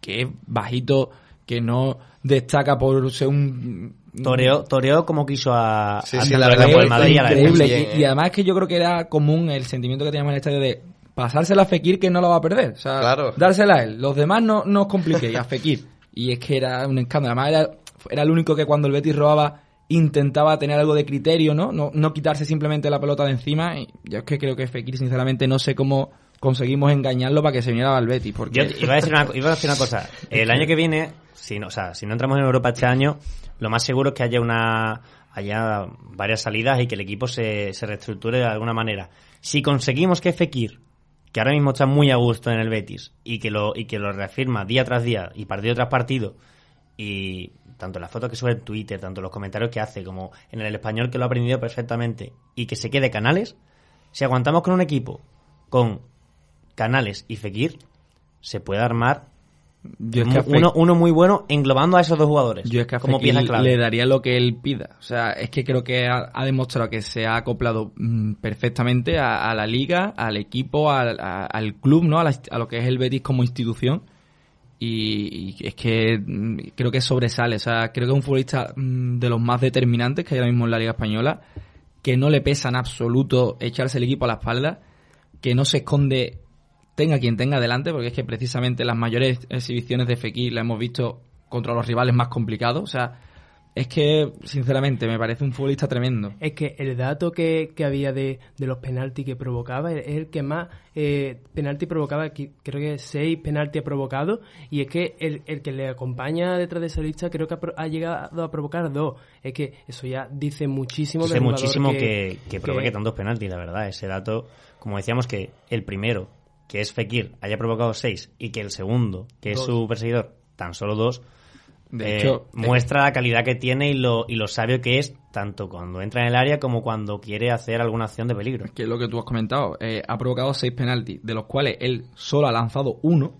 que es bajito, que no destaca por ser un... Toreó, toreó como quiso a, Sí, a la verdad que del Madrid a la increíble. Y, y además que yo creo que era común el sentimiento que teníamos en el estadio de pasársela a Fekir que no lo va a perder. O sea, dársela a él. Los demás no, no os compliquéis, a Fekir. Y es que era un escándalo. Además era, era el único que cuando el Betis robaba intentaba tener algo de criterio, ¿no? No, no quitarse simplemente la pelota de encima. Y yo es que creo que Fekir, sinceramente, no sé cómo conseguimos engañarlo para que se viniera al Betis. Porque... Yo iba a decir una, iba a decir una cosa. (laughs) El año que viene, si no, o sea, si no entramos en Europa este año, lo más seguro es que haya una haya varias salidas y que el equipo se, se reestructure de alguna manera. Si conseguimos que Fekir, que ahora mismo está muy a gusto en el Betis y que lo y que lo reafirma día tras día y partido tras partido y tanto las fotos que sube en Twitter, tanto los comentarios que hace como en el español que lo ha aprendido perfectamente y que se quede Canales, si aguantamos con un equipo con Canales y Fekir, se puede armar Yo es que uno, uno muy bueno englobando a esos dos jugadores Yo es que a como pieza clave. le daría lo que él pida. O sea, es que creo que ha, ha demostrado que se ha acoplado mm, perfectamente a, a la liga, al equipo, al, a- al club, ¿no? A, la- a lo que es el Betis como institución. Y, y es que mm, creo que sobresale. O sea, creo que es un futbolista mm, de los más determinantes que hay ahora mismo en la liga española. Que no le pesa en absoluto echarse el equipo a la espalda. Que no se esconde tenga quien tenga delante, porque es que precisamente las mayores exhibiciones de Fekir las hemos visto contra los rivales más complicados. O sea, es que, sinceramente, me parece un futbolista tremendo. Es que el dato que, que había de, de los penaltis que provocaba es el que más eh, penalti provocaba, creo que seis penaltis ha provocado, y es que el, el que le acompaña detrás de esa lista creo que ha, ha llegado a provocar dos. Es que eso ya dice muchísimo Dice muchísimo que, que, que provoque tantos penaltis, la verdad. Ese dato, como decíamos, que el primero, que es Fekir, haya provocado seis y que el segundo, que es su perseguidor, tan solo dos, De eh, hecho, muestra la calidad que tiene y lo, y lo sabio que es, tanto cuando entra en el área como cuando quiere hacer alguna acción de peligro. que es lo que tú has comentado, eh, ha provocado seis penaltis, de los cuales él solo ha lanzado uno.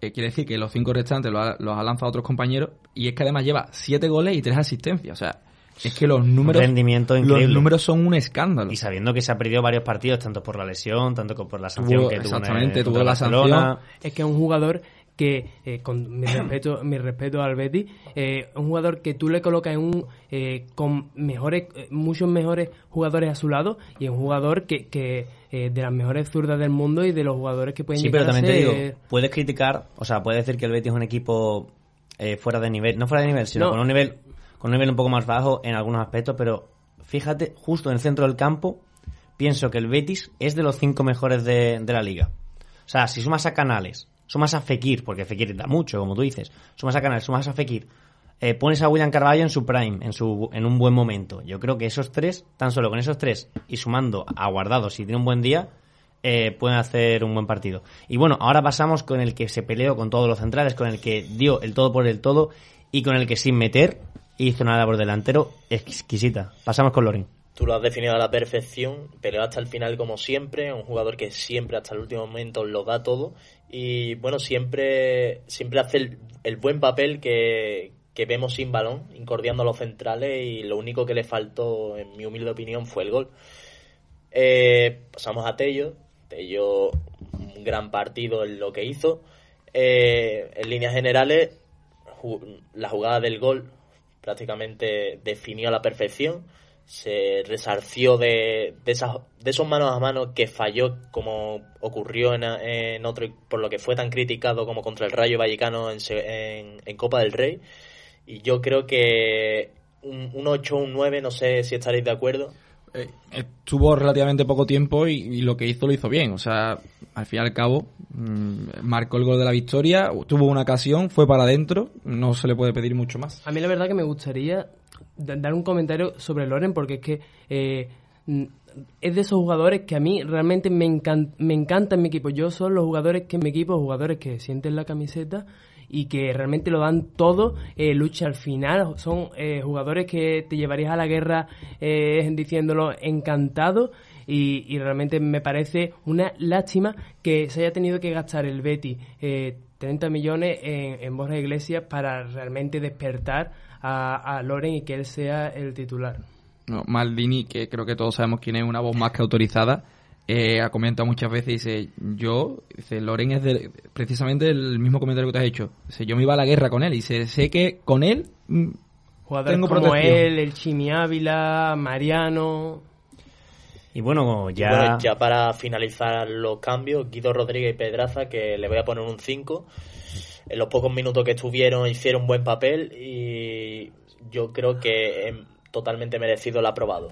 Eh, quiere decir que los cinco restantes los ha, los ha lanzado otros compañeros. Y es que además lleva siete goles y tres asistencias. O sea, es que los números, rendimiento los increíble. números son un escándalo. Y sabiendo que se ha perdido varios partidos, tanto por la lesión, tanto como por la sanción Tuvo- que tuvo en el- exactamente, tuvo la Barcelona. Es que es un jugador que, eh, con mi (coughs) respeto, mi respeto al Betty, eh, un jugador que tú le colocas en un eh, con mejores, eh, muchos mejores jugadores a su lado y es un jugador que, que eh, de las mejores zurdas del mundo y de los jugadores que pueden Sí, pero llegar a también te ser- digo, puedes criticar, o sea, puedes decir que el Betis es un equipo eh, fuera de nivel, no fuera de nivel, sino No. con un nivel con un nivel un poco más bajo en algunos aspectos, pero fíjate, justo en el centro del campo, pienso que el Betis es de los cinco mejores de, de la liga. O sea, si sumas a Canales, sumas a Fekir, porque Fekir da mucho, como tú dices, sumas a Canales, sumas a Fekir, eh, pones a William Carvalho en su prime, en su en un buen momento. Yo creo que esos tres, tan solo con esos tres y sumando a Guardado si tiene un buen día, eh, pueden hacer un buen partido. Y bueno, ahora pasamos con el que se peleó con todos los centrales, con el que dio el todo por el todo y con el que sin meter hizo una labor delantero exquisita. Pasamos con Lorin. Tú lo has definido a la perfección, peleó hasta el final como siempre, un jugador que siempre hasta el último momento lo da todo y bueno, siempre, siempre hace el, buen papel que, que vemos sin balón, incordiando a los centrales y lo único que le faltó, en mi humilde opinión, fue el gol. Eh, pasamos a Tello, Tello un gran partido en lo que hizo. Eh, en líneas generales, la jugada del gol prácticamente definió a la perfección, se resarció de, de, esas, de esos manos a manos que falló como ocurrió en, en otro, por lo que fue tan criticado como contra el Rayo Vallecano en, en, en Copa del Rey. Y yo creo que un, un 8 un 9, no sé si estaréis de acuerdo. Eh, estuvo relativamente poco tiempo y, lo que hizo lo hizo bien. O sea, al fin y al cabo, mmm, marcó el gol de la victoria, tuvo una ocasión, fue para adentro, no se le puede pedir mucho más. A mí la verdad que me gustaría dar un comentario sobre Loren porque es que eh, es de esos jugadores que a mí realmente me, encan me encanta en mi equipo. Yo son los jugadores que en mi equipo, jugadores que sienten la camiseta y que realmente lo dan todo, eh, lucha al final. Son eh, jugadores que te llevarías a la guerra eh, diciéndolo encantado. Y, y, realmente me parece una lástima que se haya tenido que gastar el Betty 30 millones en, en Borja Iglesias para realmente despertar a, a, Loren y que él sea el titular. No, Maldini, que creo que todos sabemos quién es una voz más que autorizada, eh, ha comentado muchas veces, dice, yo, dice, Loren es de, precisamente el mismo comentario que te has hecho. Dice, yo me iba a la guerra con él y sé, sé que con él mm, Jugadores tengo como protección. él, el Chimi Ávila, Mariano... Y bueno, ya... Y bueno, ya para finalizar los cambios, Guido Rodríguez y Pedraza, que le voy a poner un 5. En los pocos minutos que estuvieron hicieron un buen papel y yo creo que es totalmente merecido el aprobado.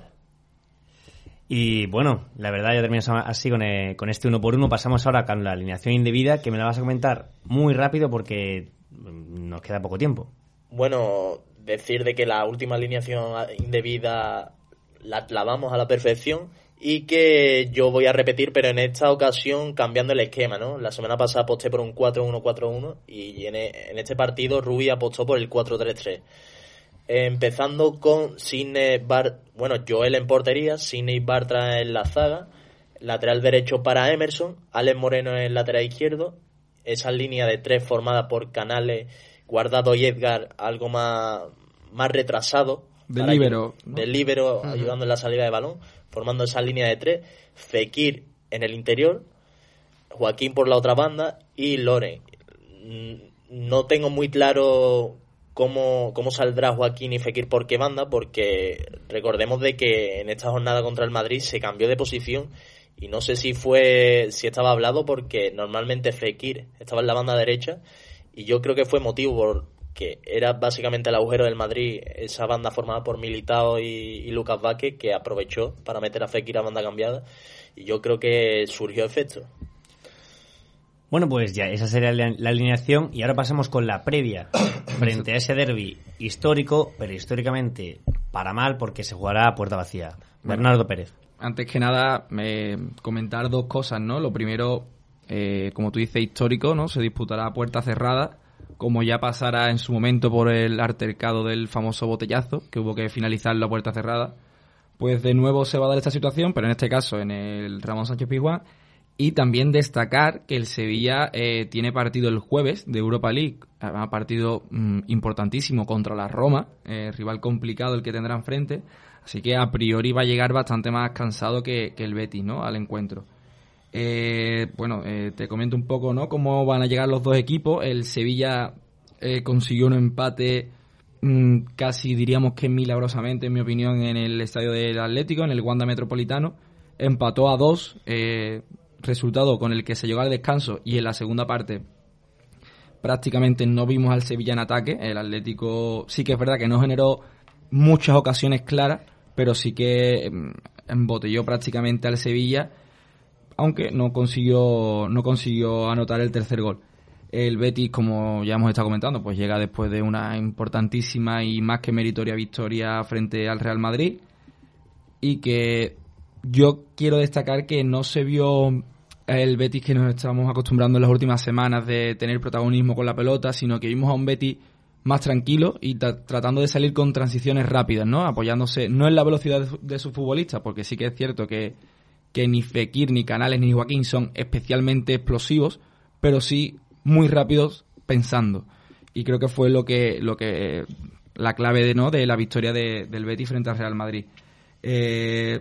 Y bueno, la verdad ya terminamos así con, eh, con este uno por uno. Pasamos ahora con la alineación indebida, que me la vas a comentar muy rápido porque nos queda poco tiempo. Bueno, decir de que la última alineación indebida la clavamos a la perfección y que yo voy a repetir, pero en esta ocasión cambiando el esquema, ¿no? La semana pasada aposté por un 4-1-4-1 y en, en este partido Rubi apostó por el 4-3-3 empezando con Sidney Bar bueno, Joel en portería, Sidney Bartra en la zaga, lateral derecho para Emerson, Alex Moreno en lateral izquierdo, esa línea de tres formada por Canales, Guardado y Edgar, algo más, más retrasado. De libero. De libero, uh -huh. ayudando en la salida de balón, formando esa línea de tres, Fekir en el interior, Joaquín por la otra banda y Loren. No tengo muy claro cómo, cómo saldrá Joaquín y Fekir por qué banda, porque recordemos de que en esta jornada contra el Madrid se cambió de posición y no sé si fue, si estaba hablado porque normalmente Fekir estaba en la banda derecha y yo creo que fue motivo porque era básicamente el agujero del Madrid, esa banda formada por Militao y, y Lucas Vázquez que aprovechó para meter a Fekir a banda cambiada y yo creo que surgió efecto. Bueno, pues ya, esa sería la, la, alineación y ahora pasamos con la previa (coughs) frente a ese derby histórico, pero históricamente para mal porque se jugará a puerta vacía. Bernardo Pérez. Antes que nada, eh, comentar dos cosas, ¿no? Lo primero, eh, como tú dices, histórico, ¿no? Se disputará a puerta cerrada, como ya pasará en su momento por el altercado del famoso botellazo, que hubo que finalizarlo a puerta cerrada. Pues de nuevo se va a dar esta situación, pero en este caso en el Ramón Sánchez Pizjuán y también destacar que el Sevilla eh, tiene partido el jueves de Europa League, un partido mmm, importantísimo contra la Roma, eh, rival complicado el que tendrá enfrente, así que a priori va a llegar bastante más cansado que, que el Betis, ¿no? Al encuentro. Eh, bueno, eh, te comento un poco, ¿no? Cómo van a llegar los dos equipos. El Sevilla eh, consiguió un empate mmm, casi diríamos que milagrosamente, en mi opinión, en el estadio del Atlético, en el Wanda Metropolitano. Empató a dos, eh, resultado con el que se llegó al descanso y en la segunda parte prácticamente no vimos al Sevilla en ataque. El Atlético sí que es verdad que no generó muchas ocasiones claras, pero sí que embotelló prácticamente al Sevilla, aunque no consiguió, no consiguió anotar el tercer gol. El Betis, como ya hemos estado comentando, pues llega después de una importantísima y más que meritoria victoria frente al Real Madrid y que yo quiero destacar que no se vio el Betis que nos estamos acostumbrando en las últimas semanas de tener protagonismo con la pelota, sino que vimos a un Betis más tranquilo y tratando de salir con transiciones rápidas, ¿no? Apoyándose no en la velocidad de, su, de sus futbolistas, porque sí que es cierto que, que ni Fekir, ni Canales, ni Joaquín son especialmente explosivos, pero sí muy rápidos pensando. Y creo que fue lo que, lo que la clave de, ¿no? de la victoria de, del Betis frente al Real Madrid. Eh,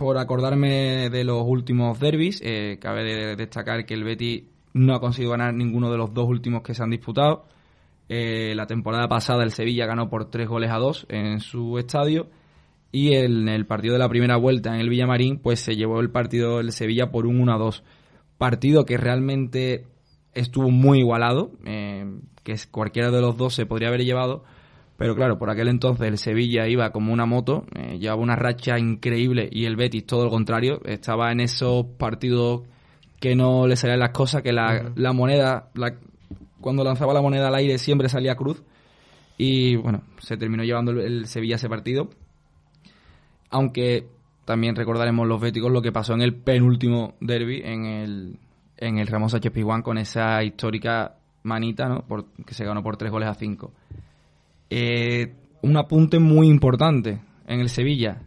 por acordarme de los últimos derbis, eh, cabe de destacar que el Betis no ha conseguido ganar ninguno de los dos últimos que se han disputado. Eh, la temporada pasada el Sevilla ganó por tres goles a dos en su estadio y en el partido de la primera vuelta en el Villamarín pues se llevó el partido del Sevilla por un 1 a 2. Partido que realmente estuvo muy igualado, eh, que cualquiera de los dos se podría haber llevado, pero claro, por aquel entonces el Sevilla iba como una moto, eh, llevaba una racha increíble y el Betis todo lo contrario, estaba en esos partidos que no le salían las cosas, que la, la moneda, la, cuando lanzaba la moneda al aire siempre salía cruz. Y bueno, se terminó llevando el, Sevilla ese partido. Aunque también recordaremos los béticos lo que pasó en el penúltimo derby en el, en el Sánchez Pizjuán con esa histórica manita, ¿no? Por, que se ganó por tres goles a cinco. Eh, un apunte muy importante en el Sevilla.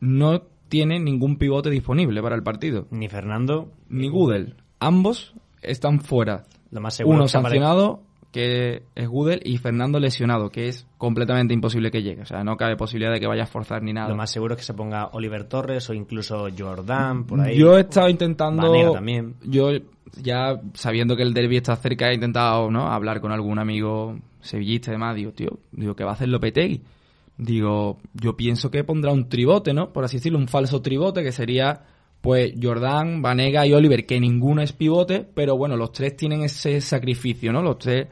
No tiene ningún pivote disponible para el partido. Ni Fernando. Ni Gudel. Ambos están fuera. Lo más seguro Uno sancionado, que es Gudel, y Fernando lesionado, que es completamente imposible que llegue. O sea, no cabe posibilidad de que vaya a forzar ni nada. Lo más seguro es que se ponga Oliver Torres o incluso Jordan por ahí. Yo he estado intentando. Vanega también. Yo, ya sabiendo que el derby está cerca, he intentado ¿no? hablar con algún amigo sevillista y demás. Digo, tío, digo, ¿qué va a hacer Lopetegui? Digo, yo pienso que pondrá un tribote, ¿no? Por así decirlo, un falso tribote que sería pues Jordan, Vanega y Oliver, que ninguno es pivote, pero bueno, los tres tienen ese sacrificio, ¿no? Los tres,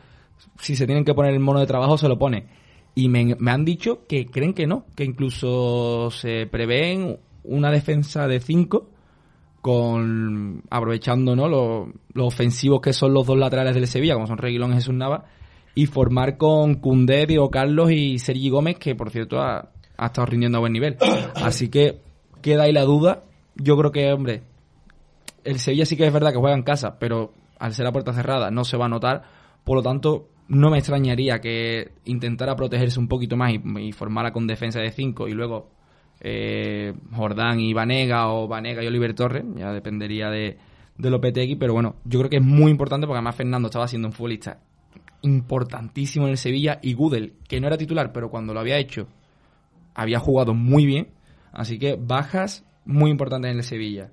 si se tienen que poner el mono de trabajo, se lo pone. Y me, han dicho que creen que no, que incluso se prevén una defensa de cinco, con aprovechando ¿no? los, ofensivos que son los dos laterales del Sevilla, como son Reguilón y Jesús Nava, y formar con Cundé, Diego Carlos y Sergi Gómez, que por cierto ha, ha estado rindiendo a buen nivel. (coughs) Así que queda ahí la duda yo creo que, hombre, el Sevilla sí que es verdad que juega en casa, pero al ser la puerta cerrada no se va a notar. Por lo tanto, no me extrañaría que intentara protegerse un poquito más y, formara con defensa de 5 y luego eh, Jordán y Vanega o Vanega y Oliver Torres, ya dependería de, de Lopetegui, pero bueno, yo creo que es muy importante porque además Fernando estaba siendo un futbolista importantísimo en el Sevilla y Gudel, que no era titular, pero cuando lo había hecho había jugado muy bien, así que bajas muy importante en el Sevilla.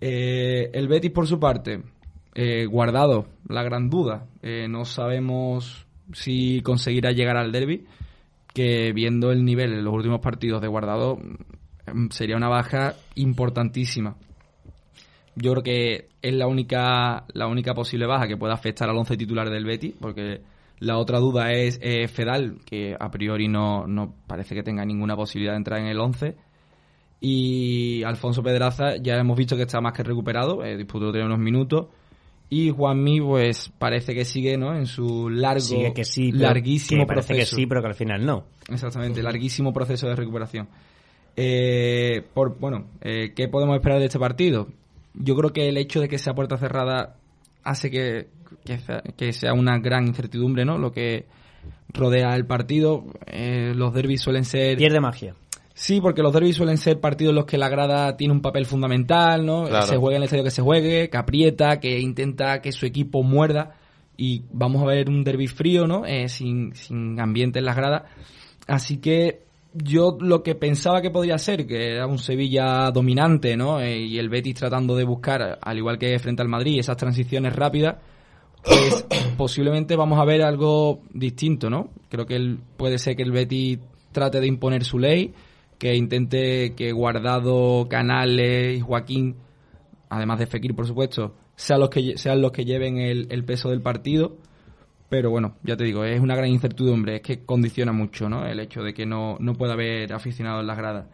Eh, el Betis, por su parte, eh, guardado la gran duda. Eh, no sabemos si conseguirá llegar al derby, que viendo el nivel en los últimos partidos de guardado mm, sería una baja importantísima. Yo creo que es la única, la única posible baja que pueda afectar al once titular del Betis, porque la otra duda es Fedal, que a priori no, no parece que tenga ninguna posibilidad de entrar en el 11. Y Alfonso Pedraza ya hemos visto que está más que recuperado, eh, disputó de unos minutos. Y Juanmi, pues parece que sigue ¿no? en su largo, que sí, larguísimo parece proceso. que sí, pero que al final no. Exactamente, larguísimo proceso de recuperación. Eh, por, bueno, eh, ¿qué podemos esperar de este partido? Yo creo que el hecho de que sea puerta cerrada hace que, que, sea una gran incertidumbre, ¿no? Lo que rodea el partido. Eh, los derbis suelen ser... Pierde magia. Sí, porque los derbis suelen ser partidos en los que la grada tiene un papel fundamental, ¿no? Se juega en el estadio que se juegue, que aprieta, que intenta que su equipo muerda. Y vamos a ver un derby frío, ¿no? Eh, sin, sin ambiente en las gradas. Así que yo lo que pensaba que podría ser, que era un Sevilla dominante, ¿no? Eh, y el Betis tratando de buscar, al igual que frente al Madrid, esas transiciones rápidas, pues (coughs) posiblemente vamos a ver algo distinto, ¿no? Creo que el, puede ser que el Betis trate de imponer su ley, que intente que Guardado, Canales y Joaquín, además de Fekir, por supuesto, sean los que, sean los que lleven el, peso del partido. Pero bueno, ya te digo, es una gran incertidumbre, es que condiciona mucho ¿no? el hecho de que no, no pueda haber aficionados en las gradas.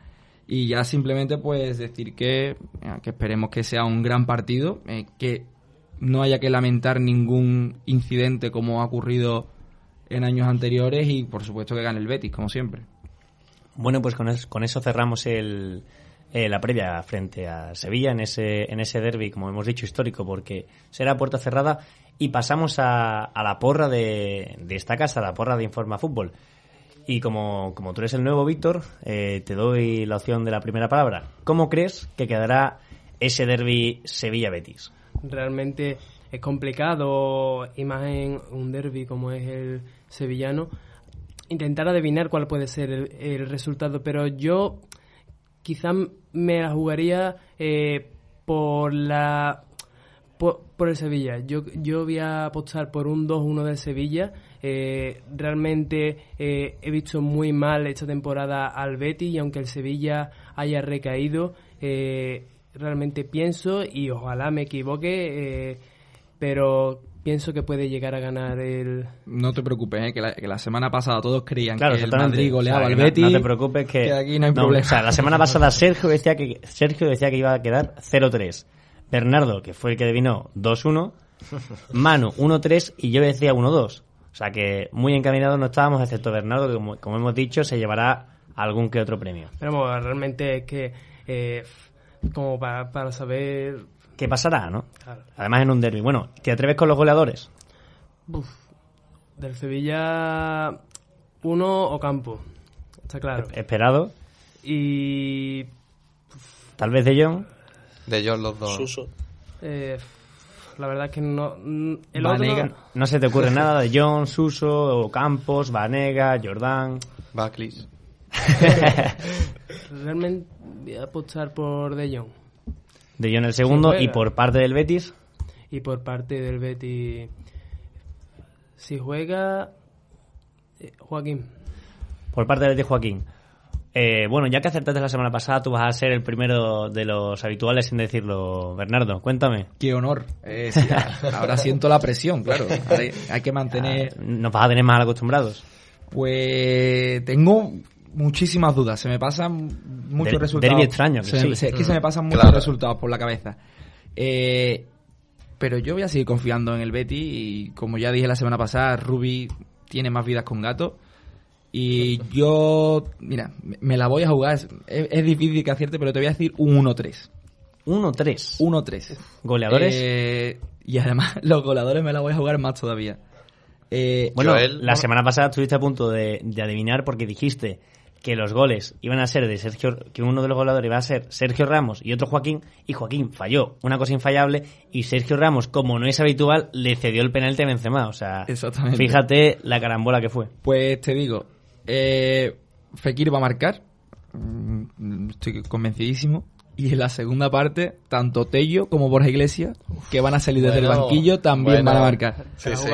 Y ya simplemente pues decir que, que esperemos que sea un gran partido, eh, que no haya que lamentar ningún incidente como ha ocurrido en años anteriores y por supuesto que gane el Betis, como siempre. Bueno, pues con, eso cerramos el, eh, la previa frente a Sevilla en ese, en ese derby, como hemos dicho, histórico, porque será puerta cerrada. Y pasamos a, a la porra de, de, esta casa, la porra de Informa Fútbol. Y como, como tú eres el nuevo Víctor, eh, te doy la opción de la primera palabra. ¿Cómo crees que quedará ese derby Sevilla-Betis? Realmente es complicado, y más en un derby como es el sevillano, intentar adivinar cuál puede ser el, resultado, pero yo quizá me la jugaría eh, por la por, el Sevilla. Yo, yo voy a apostar por un 2-1 de Sevilla Eh, realmente eh, he visto muy mal esta temporada al Betis y aunque el Sevilla haya recaído, eh, realmente pienso y ojalá me equivoque, pero pienso que puede llegar a ganar el... No te preocupes, que, la, semana pasada todos creían que el Madrid goleaba al Betis. No, te preocupes que, aquí no hay problema. O sea, la semana pasada (laughs) Sergio decía que Sergio decía que iba a quedar 0-3. Bernardo, que fue el que adivinó 2-1. Manu 1-3 y yo decía 1-2. O sea que muy encaminados no estábamos, excepto Bernardo, que como, hemos dicho, se llevará algún que otro premio. Pero bueno, realmente es que, eh, como para, para saber qué pasará, ¿no? Además en un derby. Bueno, ¿te atreves con los goleadores? Del Sevilla, uno o campo. Está claro. Esperado. Y. Tal vez de John. De John los dos. Suso. Eh, la verdad es que no. El Vanega, no se te ocurre nada de John, Suso, o Campos, Vanega, Jordán. Baclis. (laughs) Realmente voy a apostar por De Jong. De John el segundo y por parte del Betis. Y por parte del Betis. Si juega. Eh, Joaquín. Por parte del Betis, Joaquín. Eh, bueno, ya que acertaste la semana pasada, tú vas a ser el primero de los habituales en decirlo. Bernardo, cuéntame. Qué honor. Eh, ahora siento la presión, claro. Hay, que mantener. Ah, nos vas a tener más acostumbrados. Pues tengo muchísimas dudas. Se me pasan muchos resultados. extraño, que Es que se me pasan muchos resultados por la cabeza. Eh, pero yo voy a seguir confiando en el Betty y como ya dije la semana pasada, Ruby tiene más vidas con gato. Y yo, mira, me la voy a jugar. Es, difícil que acierte, pero te voy a decir un 1-3. 1-3. 1-3. ¿Goleadores? Eh, y además, (laughs) los goleadores me la voy a jugar más todavía. Eh, bueno, la semana pasada estuviste a punto de, de adivinar porque dijiste que los goles iban a ser de Sergio, que uno de los goleadores iba a ser Sergio Ramos y otro Joaquín, y Joaquín falló, una cosa infallable, y Sergio Ramos, como no es habitual, le cedió el penalti a Benzema, o sea, fíjate la carambola que fue. Pues te digo, eh, Fekir va a marcar, mm, estoy convencidísimo, y en la segunda parte, tanto Tello como Borja Iglesias, que van a salir desde el banquillo, también van a marcar. Sí, sí.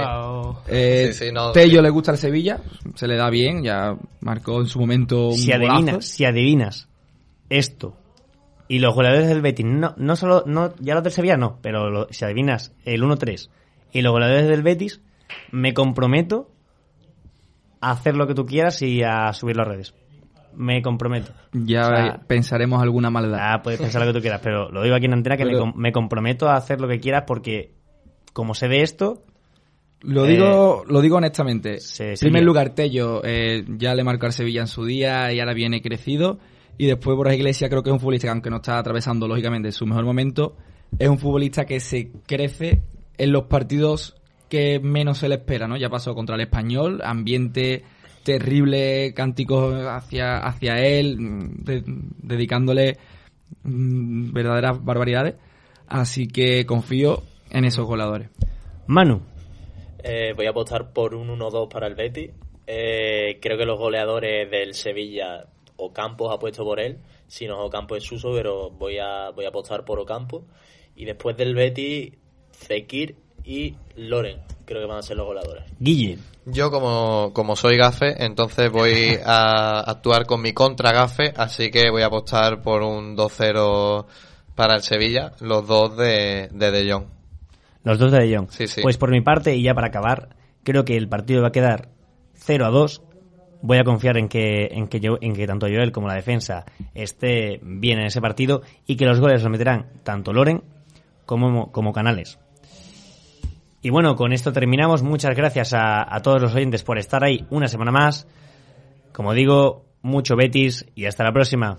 Eh, Tello le gusta el Sevilla, se le da bien, ya marcó en su momento un si adivinas, Si adivinas esto y los goleadores del Betis, no, no solo, no, ya los del Sevilla no, pero si adivinas el 1-3 y los goleadores del Betis, me comprometo a hacer lo que tú quieras y a subir las redes me comprometo. Ya pensaremos alguna maldad. Ah, puedes pensar lo que tú quieras, pero lo digo aquí en antena que me, comprometo a hacer lo que quieras porque como se ve esto... Lo digo, eh, lo digo honestamente. En primer lugar, Tello eh, ya le marcó al Sevilla en su día y ahora viene crecido. Y después Borja Iglesias creo que es un futbolista que aunque no está atravesando lógicamente su mejor momento, es un futbolista que se crece en los partidos que menos se le espera, ¿no? Ya pasó contra el Español, ambiente terrible cánticos hacia, hacia él, mm, dedicándole mm, verdaderas barbaridades. Así que confío en esos goleadores. Manu. Eh, voy a apostar por un 1-2 para el Betis. Eh, creo que los goleadores del Sevilla, Ocampos ha puesto por él. Si no, Ocampo es Suso, pero voy a, voy a apostar por Ocampo. Y después del Betis, Fekir y Loren, creo que van a ser los goleadores. Guille. Yo como, como soy gafe, entonces voy (laughs) a actuar con mi contra gafe, así que voy a apostar por un 2-0 para el Sevilla, los dos de De, de Jong. Los dos de De Jong. Sí, sí. Pues por mi parte, y ya para acabar, creo que el partido va a quedar 0 a 2. Voy a confiar en que, en que, yo, en que tanto Joel como la defensa esté bien en ese partido y que los goles los meterán tanto Loren como, como Canales. Y bueno, con esto terminamos. Muchas gracias a, todos los oyentes por estar ahí una semana más. Como digo, mucho Betis y hasta la próxima.